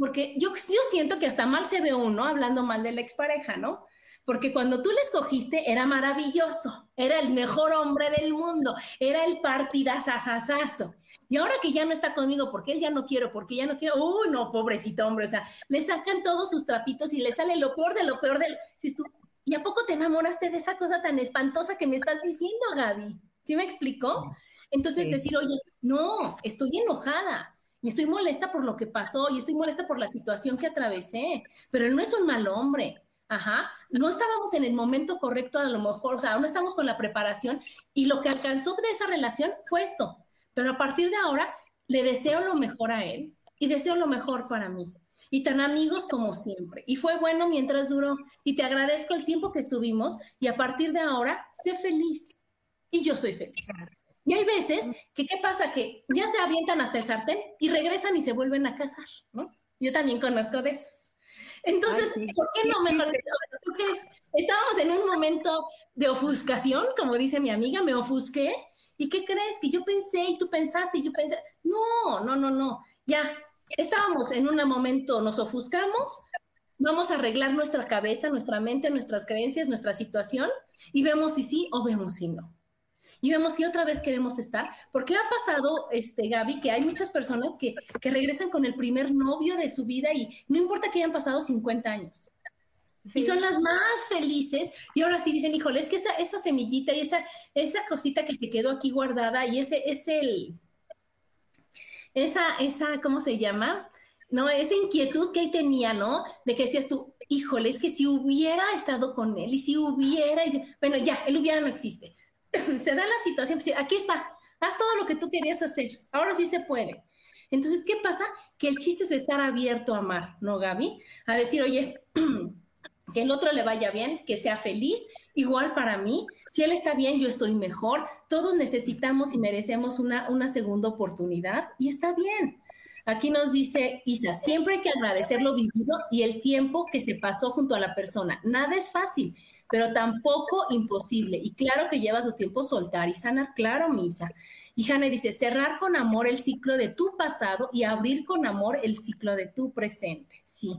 porque yo, yo siento que hasta mal se ve uno hablando mal de la expareja, ¿no? Porque cuando tú le escogiste era maravilloso, era el mejor hombre del mundo, era el partidazazazazo. Y ahora que ya no está conmigo, porque él ya no quiero, porque ya no quiero, uy, no, pobrecito hombre, o sea, le sacan todos sus trapitos y le sale lo peor de lo peor de lo... ¿Y a poco te enamoraste de esa cosa tan espantosa que me estás diciendo, Gaby? ¿Sí me explicó? Entonces decir, oye, no, estoy enojada, y estoy molesta por lo que pasó y estoy molesta por la situación que atravesé, pero él no es un mal hombre. Ajá, no estábamos en el momento correcto a lo mejor, o sea, no estamos con la preparación y lo que alcanzó de esa relación fue esto. Pero a partir de ahora le deseo lo mejor a él y deseo lo mejor para mí. Y tan amigos como siempre. Y fue bueno mientras duró. Y te agradezco el tiempo que estuvimos y a partir de ahora, sé feliz. Y yo soy feliz. Y hay veces que, ¿qué pasa? Que ya se avientan hasta el sartén y regresan y se vuelven a casar, ¿no? Yo también conozco de esos. Entonces, ¿por qué no mejor? ¿Tú crees? Estábamos en un momento de ofuscación, como dice mi amiga, me ofusqué. ¿Y qué crees? Que yo pensé y tú pensaste y yo pensé. No, no, no, no. Ya, estábamos en un momento, nos ofuscamos, vamos a arreglar nuestra cabeza, nuestra mente, nuestras creencias, nuestra situación y vemos si sí o vemos si no y vemos si otra vez queremos estar. Porque ha pasado, este, Gaby, que hay muchas personas que, que regresan con el primer novio de su vida y no importa que hayan pasado 50 años. Y son las más felices. Y ahora sí dicen, híjole, es que esa, esa semillita y esa, esa cosita que se quedó aquí guardada y ese es el, esa, esa, ¿cómo se llama? No, esa inquietud que ahí tenía, ¿no? De que decías tú, híjole, es que si hubiera estado con él y si hubiera, y bueno, ya, él hubiera no existe. se da la situación, pues, aquí está, haz todo lo que tú querías hacer, ahora sí se puede. Entonces, ¿qué pasa? Que el chiste es estar abierto a amar, ¿no, Gaby? A decir, oye, que el otro le vaya bien, que sea feliz, igual para mí, si él está bien, yo estoy mejor, todos necesitamos y merecemos una, una segunda oportunidad y está bien. Aquí nos dice Isa, siempre hay que agradecer lo vivido y el tiempo que se pasó junto a la persona. Nada es fácil pero tampoco imposible. Y claro que lleva su tiempo soltar y sanar, claro, Misa. Y Jane dice, cerrar con amor el ciclo de tu pasado y abrir con amor el ciclo de tu presente. Sí.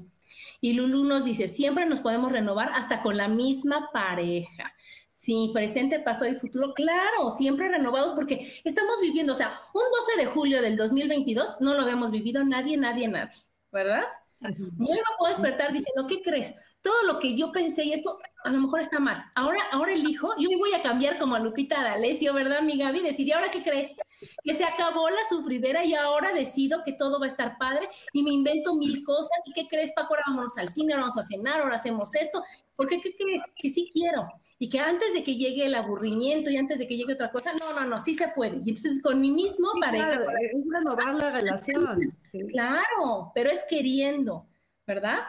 Y Lulu nos dice, siempre nos podemos renovar hasta con la misma pareja. Sí, presente, pasado y futuro, claro, siempre renovados porque estamos viviendo, o sea, un 12 de julio del 2022 no lo habíamos vivido nadie, nadie, nadie, ¿verdad? Y hoy me puedo despertar diciendo, ¿qué crees? Todo lo que yo pensé y esto a lo mejor está mal. Ahora, ahora elijo y hoy voy a cambiar como a Lupita D'Alessio, ¿verdad, mi Gaby? Decir, ¿y ahora qué crees? Que se acabó la sufridera y ahora decido que todo va a estar padre y me invento mil cosas. ¿Y qué crees, Paco? Ahora vámonos al cine, ahora vamos a cenar, ahora hacemos esto. Porque, ¿qué crees? Que sí quiero. Y que antes de que llegue el aburrimiento y antes de que llegue otra cosa, no, no, no, sí se puede. Y entonces con mí mismo pareja. Claro, es renovar la relación. Claro, pero es queriendo, ¿verdad?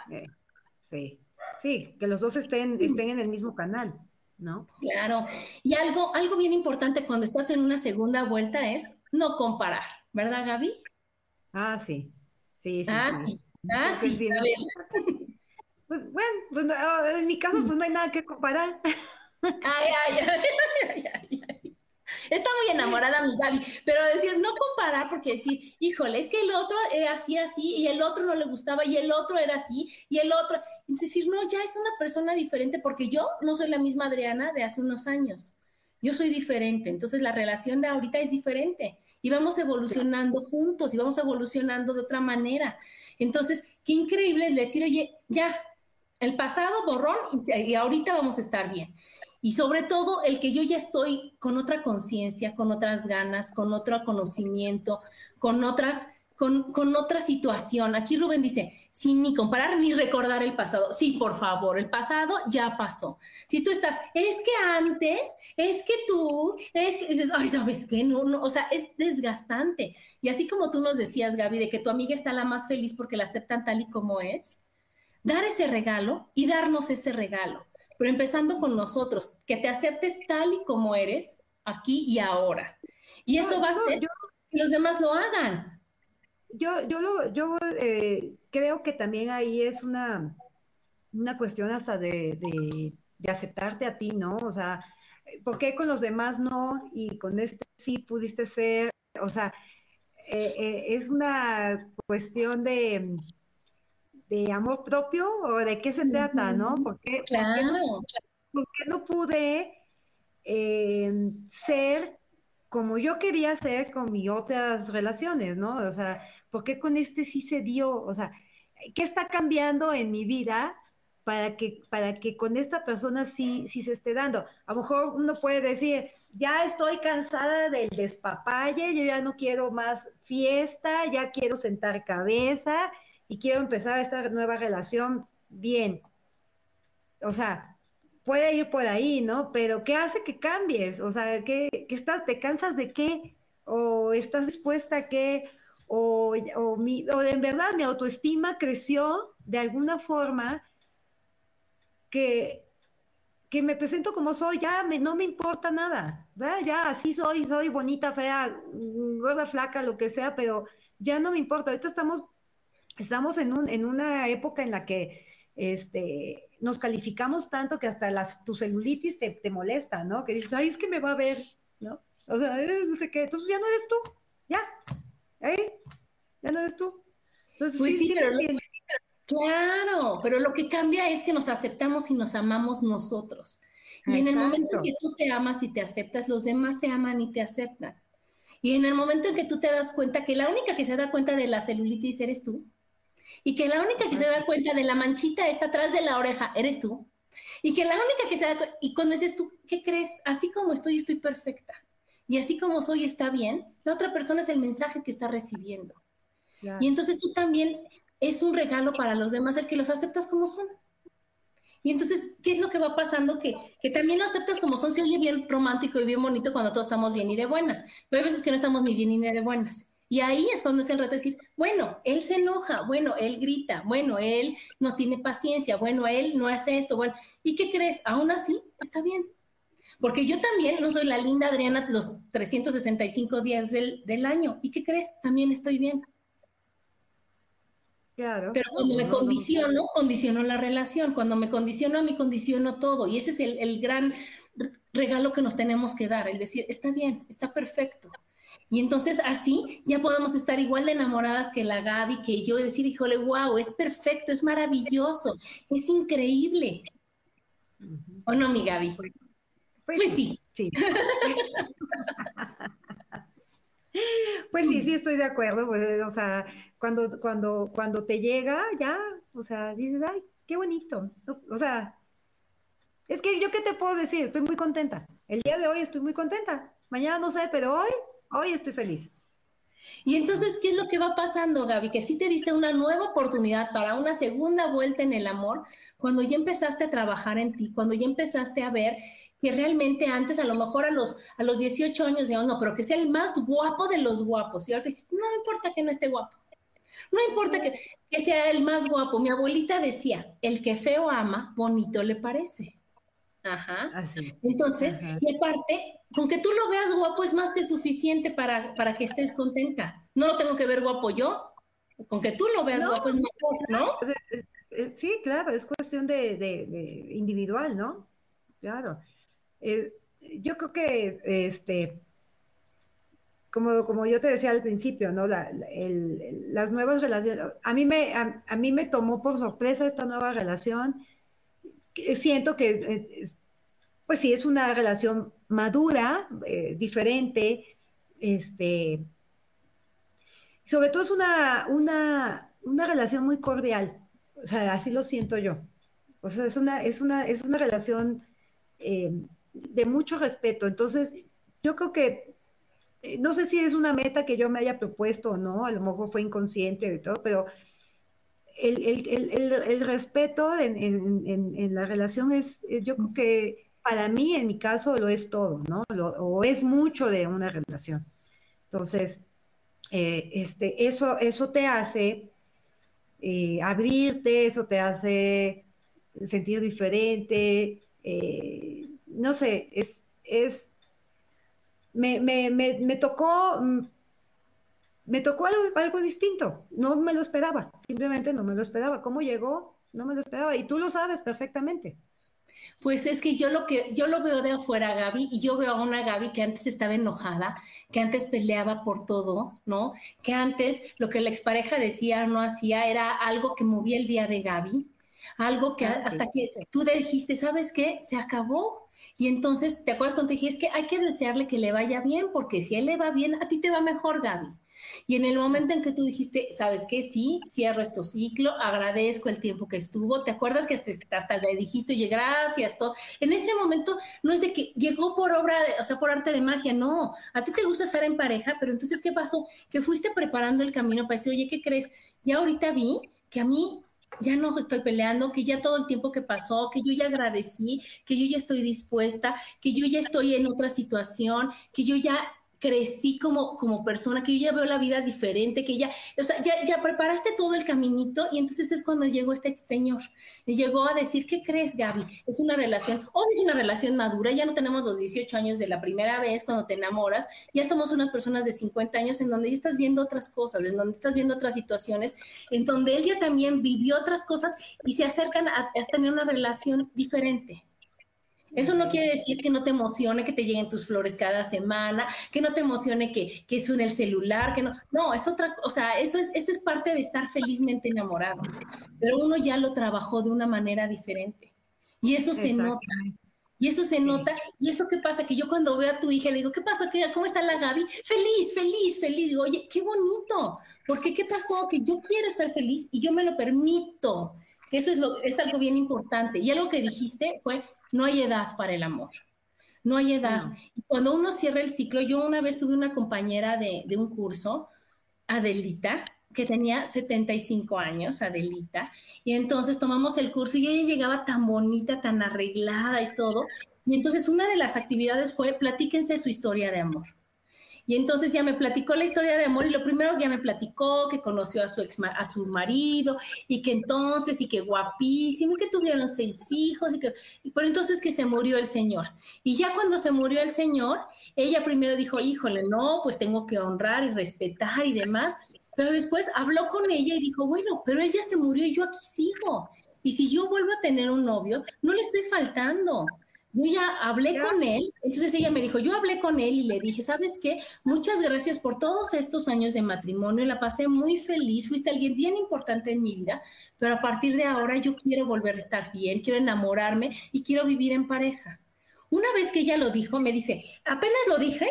Sí. Sí, que los dos estén, estén en el mismo canal, ¿no? Claro. Y algo, algo bien importante cuando estás en una segunda vuelta es no comparar, ¿verdad, Gaby? Ah, sí. Sí, sí. Ah, sí. Ah, sí. Pues bueno, pues, en mi caso, pues no hay nada que comparar. Ay, ay, ay, ay, ay, Está muy enamorada mi Gaby, pero decir, no comparar, porque decir, híjole, es que el otro era así, así, y el otro no le gustaba, y el otro era así, y el otro. Decir, no, ya es una persona diferente, porque yo no soy la misma Adriana de hace unos años. Yo soy diferente, entonces la relación de ahorita es diferente. Y vamos evolucionando juntos, y vamos evolucionando de otra manera. Entonces, qué increíble es decir, oye, ya, el pasado borrón, y ahorita vamos a estar bien. Y sobre todo el que yo ya estoy con otra conciencia, con otras ganas, con otro conocimiento, con otras, con, con, otra situación. Aquí Rubén dice, sin ni comparar ni recordar el pasado. Sí, por favor, el pasado ya pasó. Si tú estás, es que antes, es que tú, es que dices, ay, ¿sabes qué? No, no, o sea, es desgastante. Y así como tú nos decías, Gaby, de que tu amiga está la más feliz porque la aceptan tal y como es, dar ese regalo y darnos ese regalo pero empezando con nosotros, que te aceptes tal y como eres, aquí y ahora. Y eso va a ser que los demás lo hagan. Yo, yo, yo eh, creo que también ahí es una, una cuestión hasta de, de, aceptarte a ti, ¿no? O sea, ¿por qué con los demás no y con este sí pudiste ser? O sea, eh, eh, es una cuestión de de amor propio o de qué se trata, ¿no? Porque, claro. ¿por qué no, pude em, ser como yo quería ser con mis otras relaciones, ¿no? O sea, ¿por qué con este sí se dio? O sea, ¿qué está cambiando en mi vida para que, para que con esta persona sí, sí se esté dando? A lo mejor uno puede decir, ya estoy cansada del despapalle, yo ya no quiero más fiesta, ya quiero sentar cabeza, y quiero empezar esta nueva relación bien. O sea, puede ir por ahí, ¿no? Pero ¿qué hace que cambies? O sea, ¿qué, estás, te cansas de qué? ¿O estás dispuesta a qué? O, o, mi, o en verdad mi autoestima creció de alguna forma que, que me presento como soy, ya me, no me importa nada. Ya así soy, soy bonita, fea, gorda, flaca, lo que sea, pero ya no me importa. Ahorita estamos estamos en, un, en una época en la que este, nos calificamos tanto que hasta las, tu celulitis te, te molesta, ¿no? Que dices, ay, es que me va a ver, ¿no? O sea, eh, no sé qué, entonces ya no eres tú, ya, ¿eh? Ya no eres tú. Entonces, pues sí, pero claro, pero lo que cambia es que nos aceptamos y nos amamos nosotros. Y en el momento en que tú te amas y te aceptas, los demás te aman y te aceptan. Y en el momento en que tú te das cuenta que la única que se da cuenta de la celulitis eres tú, y que la única que se da cuenta de la manchita está atrás de la oreja, eres tú. Y que la única que se da cuenta, y cuando dices tú, ¿qué crees? Así como estoy, estoy perfecta. Y así como soy, está bien. La otra persona es el mensaje que está recibiendo. Y entonces tú también es un regalo para los demás el que los aceptas como son. Y entonces, ¿qué es lo que va pasando? Que, que también lo aceptas como son, se oye bien romántico y bien bonito cuando todos estamos bien y de buenas, pero hay veces que no estamos ni bien ni de buenas. Y ahí es cuando es el reto de decir, bueno, él se enoja, bueno, él grita, bueno, él no tiene paciencia, bueno, él no hace esto, bueno, ¿y qué crees? Aún así, está bien. Porque yo también no soy la linda Adriana los 365 días del, del año. ¿Y qué crees? También estoy bien. Claro. Pero cuando me condiciono, condiciono la relación. Cuando me condiciono a mí, condiciono todo. Y ese es el, el gran regalo que nos tenemos que dar, el decir, está bien, está perfecto. Y entonces así ya podemos estar igual de enamoradas que la Gaby, que yo, y decir, híjole, wow, es perfecto, es maravilloso, es increíble. ¿O no, mi Gaby? Pues, pues sí. sí. Pues sí, sí estoy de acuerdo, pues, o sea, cuando, cuando, cuando te llega, ya, o sea, dices, ay, qué bonito. O sea, es que yo qué te puedo decir, estoy muy contenta. El día de hoy estoy muy contenta. Mañana no sé, pero hoy, hoy estoy feliz. Y entonces, ¿qué es lo que va pasando, Gaby? Que sí te diste una nueva oportunidad para una segunda vuelta en el amor, cuando ya empezaste a trabajar en ti, cuando ya empezaste a ver que realmente antes, a lo mejor a los, a los 18 años, digamos, no, pero que sea el más guapo de los guapos. Y ahora dijiste, no importa que no esté guapo. No importa que, que sea el más guapo. Mi abuelita decía, el que feo ama, bonito le parece. Ajá. Entonces, y aparte, con que tú lo veas guapo es más que suficiente para, para que estés contenta. No lo tengo que ver guapo yo. Con que tú lo veas guapo es mejor, ¿no? Sí, claro, es cuestión de, de, individual, ¿no? Claro. Eh, yo creo que, este, como, como yo te decía al principio, ¿no? La, las nuevas relaciones, a mí, me, a, mí me tomó por sorpresa esta nueva relación. Siento que, pues sí, es una relación madura, eh, diferente, este, sobre todo es una, una, una relación muy cordial, o sea, así lo siento yo. O sea, es una, es una, es una relación eh, de mucho respeto. Entonces, yo creo que, eh, no sé si es una meta que yo me haya propuesto o no, a lo mejor fue inconsciente y todo, pero el, el, el, el respeto en, en, en, la relación es, yo creo que para mí, en mi caso, lo es todo, ¿no? o es mucho de una relación. Entonces, eh, este, eso, eso te hace eh, abrirte, eso te hace sentir diferente, eh, no sé, es, es me, me, me, me, tocó, mm, me tocó algo, algo distinto, no me lo esperaba, simplemente no me lo esperaba. ¿Cómo llegó? No me lo esperaba y tú lo sabes perfectamente. Pues es que yo lo que yo lo veo de afuera, Gaby, y yo veo a una Gaby que antes estaba enojada, que antes peleaba por todo, ¿no? Que antes lo que la expareja decía o no hacía era algo que movía el día de Gaby, algo que ah, hasta que tú dijiste, ¿sabes qué? Se acabó. Y entonces, ¿te acuerdas cuando te dije? Es que hay que desearle que le vaya bien, porque si a él le va bien, a ti te va mejor, Gaby. Y en el momento en que tú dijiste, ¿sabes qué? Sí, cierro este ciclo, agradezco el tiempo que estuvo, ¿te acuerdas que hasta, le dijiste, oye, gracias, todo? En ese momento no es de que llegó por obra, o sea, por arte de magia, no. A ti te gusta estar en pareja, pero entonces, ¿qué pasó? Que fuiste preparando el camino para decir, oye, ¿qué crees? Ya ahorita vi que a mí ya no estoy peleando, que ya todo el tiempo que pasó, que yo ya agradecí, que yo ya estoy dispuesta, que yo ya estoy en otra situación, que yo ya crecí como, como persona, que yo ya veo la vida diferente, que ya, o sea, ya, ya preparaste todo el caminito y entonces es cuando llegó este señor y llegó a decir, ¿qué crees, Gaby? Es una relación, hoy es una relación madura, ya no tenemos los 18 años de la primera vez cuando te enamoras, ya somos unas personas de 50 años en donde ya estás viendo otras cosas, en donde estás viendo otras situaciones, en donde ella también vivió otras cosas y se acercan a tener una relación diferente. Eso no quiere decir que no te emocione que te lleguen tus flores cada semana, que no te emocione que, que suene el celular, que no. No, es otra, o sea, eso es, eso es parte de estar felizmente enamorado. Pero uno ya lo trabajó de una manera diferente. Y eso se nota. Y eso se nota. Y eso qué pasa, que yo cuando veo a tu hija le digo, ¿qué pasa? ¿Cómo está la Gaby? Feliz, feliz, feliz. Digo, oye, qué bonito. Porque qué pasó? Que yo quiero ser feliz y yo me lo permito. Eso es, lo, es algo bien importante. Y algo que dijiste fue, no hay edad para el amor. No hay edad. Cuando uno cierra el ciclo, yo una vez tuve una compañera de, de un curso, Adelita, que tenía 75 años, Adelita, y entonces tomamos el curso y ella llegaba tan bonita, tan arreglada y todo. Y entonces una de las actividades fue platíquense su historia de amor. Y entonces ya me platicó la historia de amor y lo primero que ya me platicó que conoció a su ex su marido y que entonces y que guapísimo y que tuvieron seis hijos y que y por entonces que se murió el señor. Y ya cuando se murió el señor, ella primero dijo, "Híjole, no, pues tengo que honrar y respetar y demás." Pero después habló con ella y dijo, "Bueno, pero él ya se murió y yo aquí sigo." Y si yo vuelvo a tener un novio, no le estoy faltando. Yo ya hablé con él, entonces ella me dijo, yo hablé con él y le dije, ¿sabes qué? Muchas gracias por todos estos años de matrimonio, la pasé muy feliz, fuiste alguien bien importante en mi vida, pero a partir de ahora yo quiero volver a estar bien, quiero enamorarme y quiero vivir en pareja. Una vez que ella lo dijo, me dice, apenas lo dije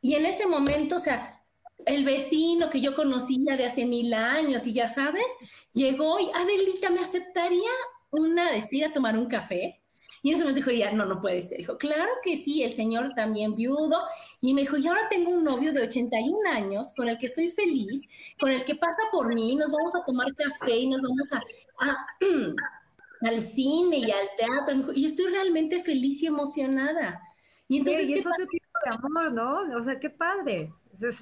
y en ese momento, o sea, el vecino que yo conocía de hace mil años y ya sabes, llegó y Adelita, ¿me aceptaría una de ir a tomar un café? Y en ese momento dijo, ya, no, no puede ser. Dijo, claro que sí, el señor también viudo. Y me dijo, y ahora tengo un novio de 81 años con el que estoy feliz, con el que pasa por mí, nos vamos a tomar café y nos vamos a, al cine y al teatro. Y yo estoy realmente feliz y emocionada. Y entonces, ¿qué es tipo de amor, ¿no? O sea, qué padre.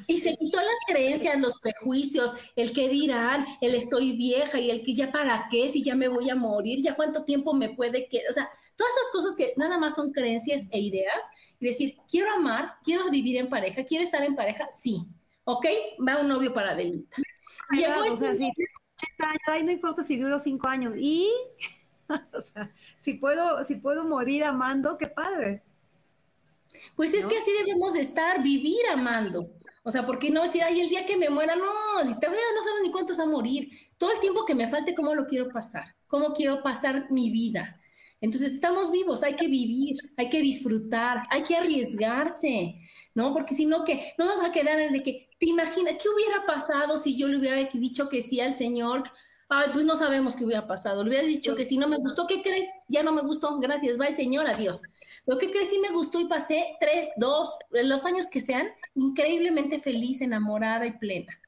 Y se quitó las creencias, los prejuicios, el que dirán, el estoy vieja y el que ya para qué, si ya me voy a morir, ya cuánto tiempo me puede quedar. O sea, todas esas cosas que nada más son creencias e ideas. Y decir, quiero amar, quiero vivir en pareja, quiero estar en pareja, sí. ¿Ok? Va un novio para Delita. Llegó este... ahí no importa si duro cinco años. Y, o sea, si puedo, si puedo morir amando, qué padre. Pues es que así debemos de estar, vivir amando. O sea, ¿por qué no decir, ay, el día que me muera, no, si te no sabes ni cuántos a morir. Todo el tiempo que me falte, ¿cómo lo quiero pasar? ¿Cómo quiero pasar mi vida? Entonces, estamos vivos, hay que vivir, hay que disfrutar, hay que arriesgarse, ¿no? Porque si no, que no vamos a quedar en el de que, ¿te imaginas qué hubiera pasado si yo le hubiera dicho que sí al Señor? Ay, pues no sabemos qué hubiera pasado. Le hubieras dicho que si no me gustó, ¿qué crees? Ya no me gustó, gracias, bye Señor, adiós. Lo que crees, sí me gustó y pasé tres, dos, los años que sean, increíblemente feliz, enamorada y plena.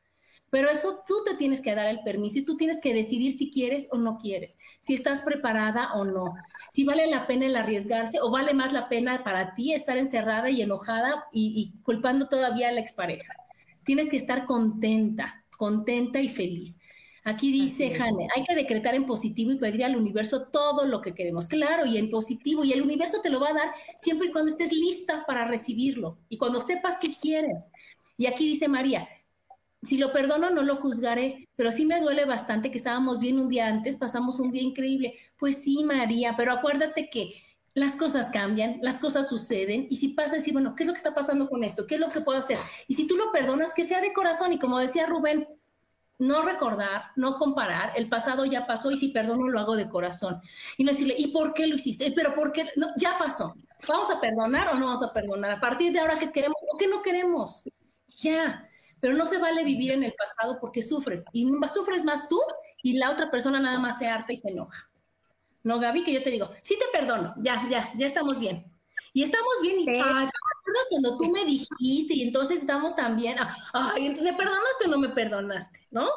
Pero eso tú te tienes que dar el permiso y tú tienes que decidir si quieres o no quieres, si estás preparada o no, si vale la pena el arriesgarse o vale más la pena para ti estar encerrada y enojada y, y culpando todavía a la expareja. Tienes que estar contenta, contenta y feliz. Aquí dice Jane, hay que decretar en positivo y pedir al universo todo lo que queremos. Claro, y en positivo. Y el universo te lo va a dar siempre y cuando estés lista para recibirlo y cuando sepas qué quieres. Y aquí dice María, si lo perdono no lo juzgaré, pero sí me duele bastante que estábamos bien un día antes, pasamos un día increíble. Pues sí, María, pero acuérdate que las cosas cambian, las cosas suceden, y si pasa decir, bueno, ¿qué es lo que está pasando con esto? ¿Qué es lo que puedo hacer? Y si tú lo perdonas, que sea de corazón, y como decía Rubén, no recordar, no comparar, el pasado ya pasó y si perdono lo hago de corazón. Y no decirle, ¿y por qué lo hiciste? ¿Pero por qué? No, ya pasó. ¿Vamos a perdonar o no vamos a perdonar? A partir de ahora, ¿qué queremos o qué no queremos? Ya. Pero no se vale vivir en el pasado porque sufres. Y sufres más tú y la otra persona nada más se harta y se enoja. No, Gaby, que yo te digo, sí te perdono, ya, ya, ya estamos bien. Y estamos bien y, cuando tú me dijiste y entonces estamos también, ay, entonces me perdonaste o no me perdonaste, ¿no?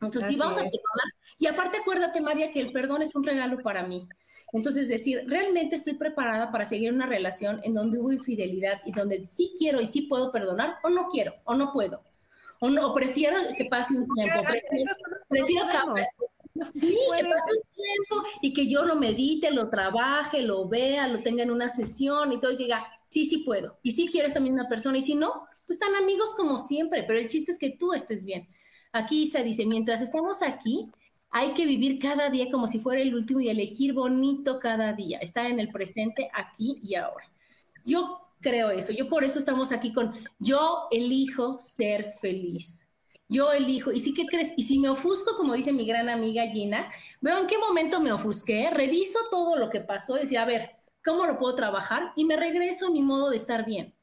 Entonces sí, vamos a perdonar. Y aparte acuérdate, María, que el perdón es un regalo para mí. Entonces, decir, realmente estoy preparada para seguir una relación en donde hubo infidelidad y donde sí quiero y sí puedo perdonar o no quiero o no puedo. O no, prefiero que pase un tiempo, prefiero, prefiero Sí, que pase un tiempo y que yo lo medite, lo trabaje, lo vea, lo tenga en una sesión y todo, y diga, sí, sí puedo. Y sí quiero esta misma persona. Y si no, pues están amigos como siempre, pero el chiste es que tú estés bien. Aquí se dice, mientras estamos aquí, hay que vivir cada día como si fuera el último y elegir bonito cada día, estar en el presente, aquí y ahora. Yo creo eso, yo por eso estamos aquí con, yo elijo ser feliz yo elijo, y si qué crees, y si me ofusco, como dice mi gran amiga Gina, veo en qué momento me ofusqué, reviso todo lo que pasó y decía, a ver, ¿cómo lo puedo trabajar? Y me regreso a mi modo de estar bien.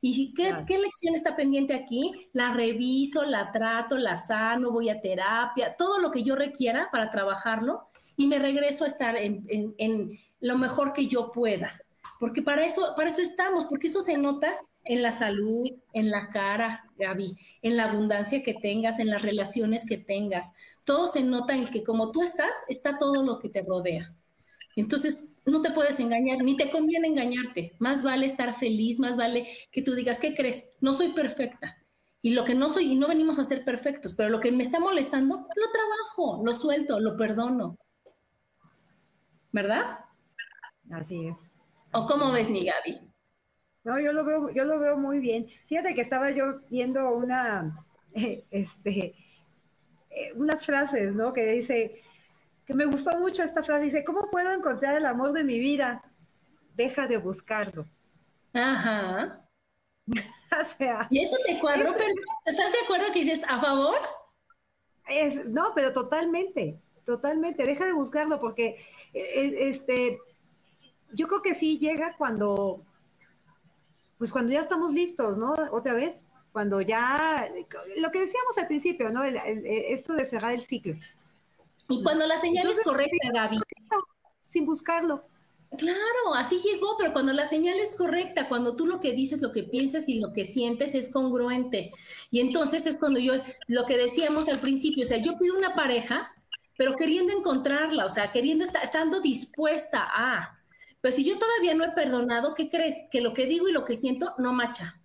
¿Y qué, qué lección está pendiente aquí? La reviso, la trato, la sano, voy a terapia, todo lo que yo requiera para trabajarlo y me regreso a estar en, en, en lo mejor que yo pueda. Porque para eso, para eso estamos, porque eso se nota en la salud, en la cara, Gaby, en la abundancia que tengas, en las relaciones que tengas. Todo se nota en que como tú estás, está todo lo que te rodea. Entonces, no te puedes engañar, ni te conviene engañarte. Más vale estar feliz, más vale que tú digas, ¿qué crees? No soy perfecta. Y lo que no soy, y no venimos a ser perfectos, pero lo que me está molestando, lo trabajo, lo suelto, lo perdono. ¿Verdad? Así es. ¿O cómo ves, mi Gaby? No, yo lo veo, yo lo veo muy bien. Fíjate que estaba yo viendo una, este, eh, unas frases, ¿no? Que dice, que me gustó mucho esta frase, dice, ¿cómo puedo encontrar el amor de mi vida? Deja de buscarlo. Ajá. o sea. Y eso te cuadro, pero ¿estás de acuerdo que dices a favor? Es, no, pero totalmente, totalmente, deja de buscarlo porque eh, eh, este, yo creo que sí llega cuando pues cuando ya estamos listos, ¿no? Otra vez, cuando ya, lo que decíamos al principio, ¿no? esto de cerrar el ciclo. Y cuando la señal es correcta, Gaby. Sin buscarlo. Claro, así llegó, pero cuando la señal es correcta, cuando tú lo que dices, lo que piensas y lo que sientes es congruente. Y entonces es cuando yo, lo que decíamos al principio, o sea, yo pido una pareja, pero queriendo encontrarla, o sea, queriendo estar, estando dispuesta a. Pero si yo todavía no he perdonado, ¿qué crees? Que lo que digo y lo que siento no macha.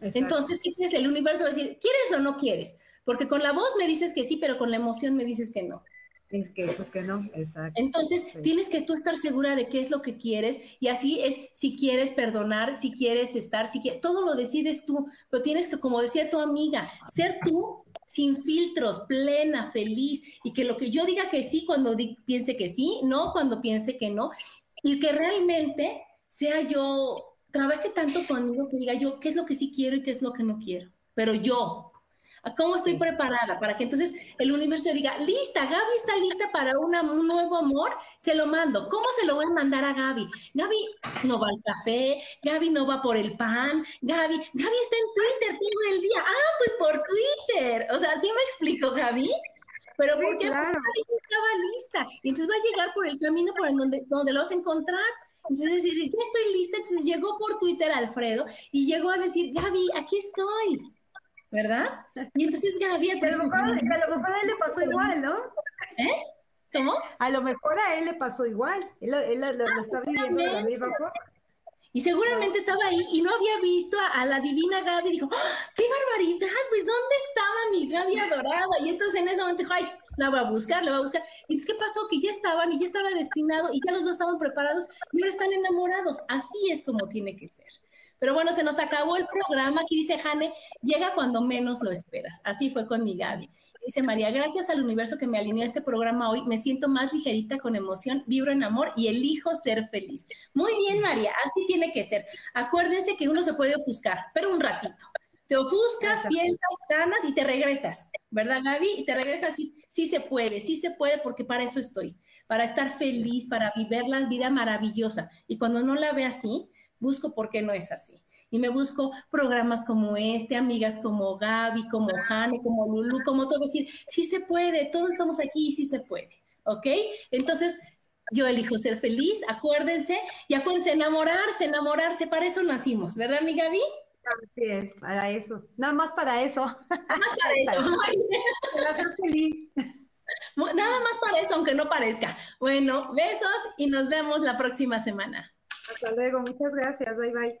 Entonces, ¿qué crees? El universo va a decir, ¿quieres o no quieres? Porque con la voz me dices que sí, pero con la emoción me dices que no. Es que, pues que no, exacto. Entonces, tienes que tú estar segura de qué es lo que quieres y así es si quieres perdonar, si quieres estar, si quieres, todo lo decides tú, pero tienes que, como decía tu amiga, ser tú sin filtros, plena, feliz y que lo que yo diga que sí cuando piense que sí, no cuando piense que no y que realmente sea yo, trabaje tanto conmigo que diga yo qué es lo que sí quiero y qué es lo que no quiero, pero yo, ¿Cómo estoy preparada? Para que entonces el universo diga, lista, Gaby está lista para un nuevo amor, se lo mando. ¿Cómo se lo voy a mandar a Gaby? Gaby no va al café, Gaby no va por el pan, Gaby, Gaby está en Twitter todo el día. Ah, pues por Twitter. O sea, ¿sí me explico, Gaby? Pero ¿por qué? Claro. estaba lista. Y entonces va a llegar por el camino por donde, donde lo vas a encontrar. Entonces decir, ya estoy lista. Entonces llegó por Twitter Alfredo y llegó a decir, Gaby, aquí estoy. ¿Verdad? Y entonces Gaby... A lo mejor a él le pasó igual, ¿no? ¿Eh? ¿Cómo? A lo mejor a él le pasó igual. Él, él, lo ah, está viviendo de la misma forma. Y seguramente estaba ahí y no había visto a, la divina Gaby y dijo, ¡Ah, ¡qué barbaridad! Pues ¿dónde estaba mi Gaby adorada? Y entonces en ese momento dijo, ¡ay, la voy a buscar, la voy a buscar! Y entonces, ¿qué pasó? Que ya estaban y ya estaba destinado y ya los dos estaban preparados y ahora están enamorados. Así es como tiene que ser. Pero bueno, se nos acabó el programa. Aquí dice Jane, llega cuando menos lo esperas. Así fue con mi Gaby. Dice María, gracias al universo que me alineó este programa hoy, me siento más ligerita con emoción, vibro en amor y elijo ser feliz. Muy bien, María, así tiene que ser. Acuérdense que uno se puede ofuscar, pero un ratito. Te ofuscas, piensas, sanas y te regresas, ¿verdad, Gaby? Y te regresas, sí, sí se puede, sí se puede, porque para eso estoy, para estar feliz, para vivir la vida maravillosa. Y cuando no la ve así, busco por qué no es así. Y me busco programas como este, amigas como Gaby, como Jane, como Lulu, como todo, decir, sí se puede, todos estamos aquí y sí se puede, ¿ok? Entonces, yo elijo ser feliz, acuérdense, y acuérdense, enamorarse, enamorarse, para eso nacimos, ¿verdad, mi Gaby? Así es, para eso, nada más para eso. Nada más para eso. para ser feliz. Nada más para eso, aunque no parezca. Bueno, besos y nos vemos la próxima semana. Hasta luego, muchas gracias, bye bye.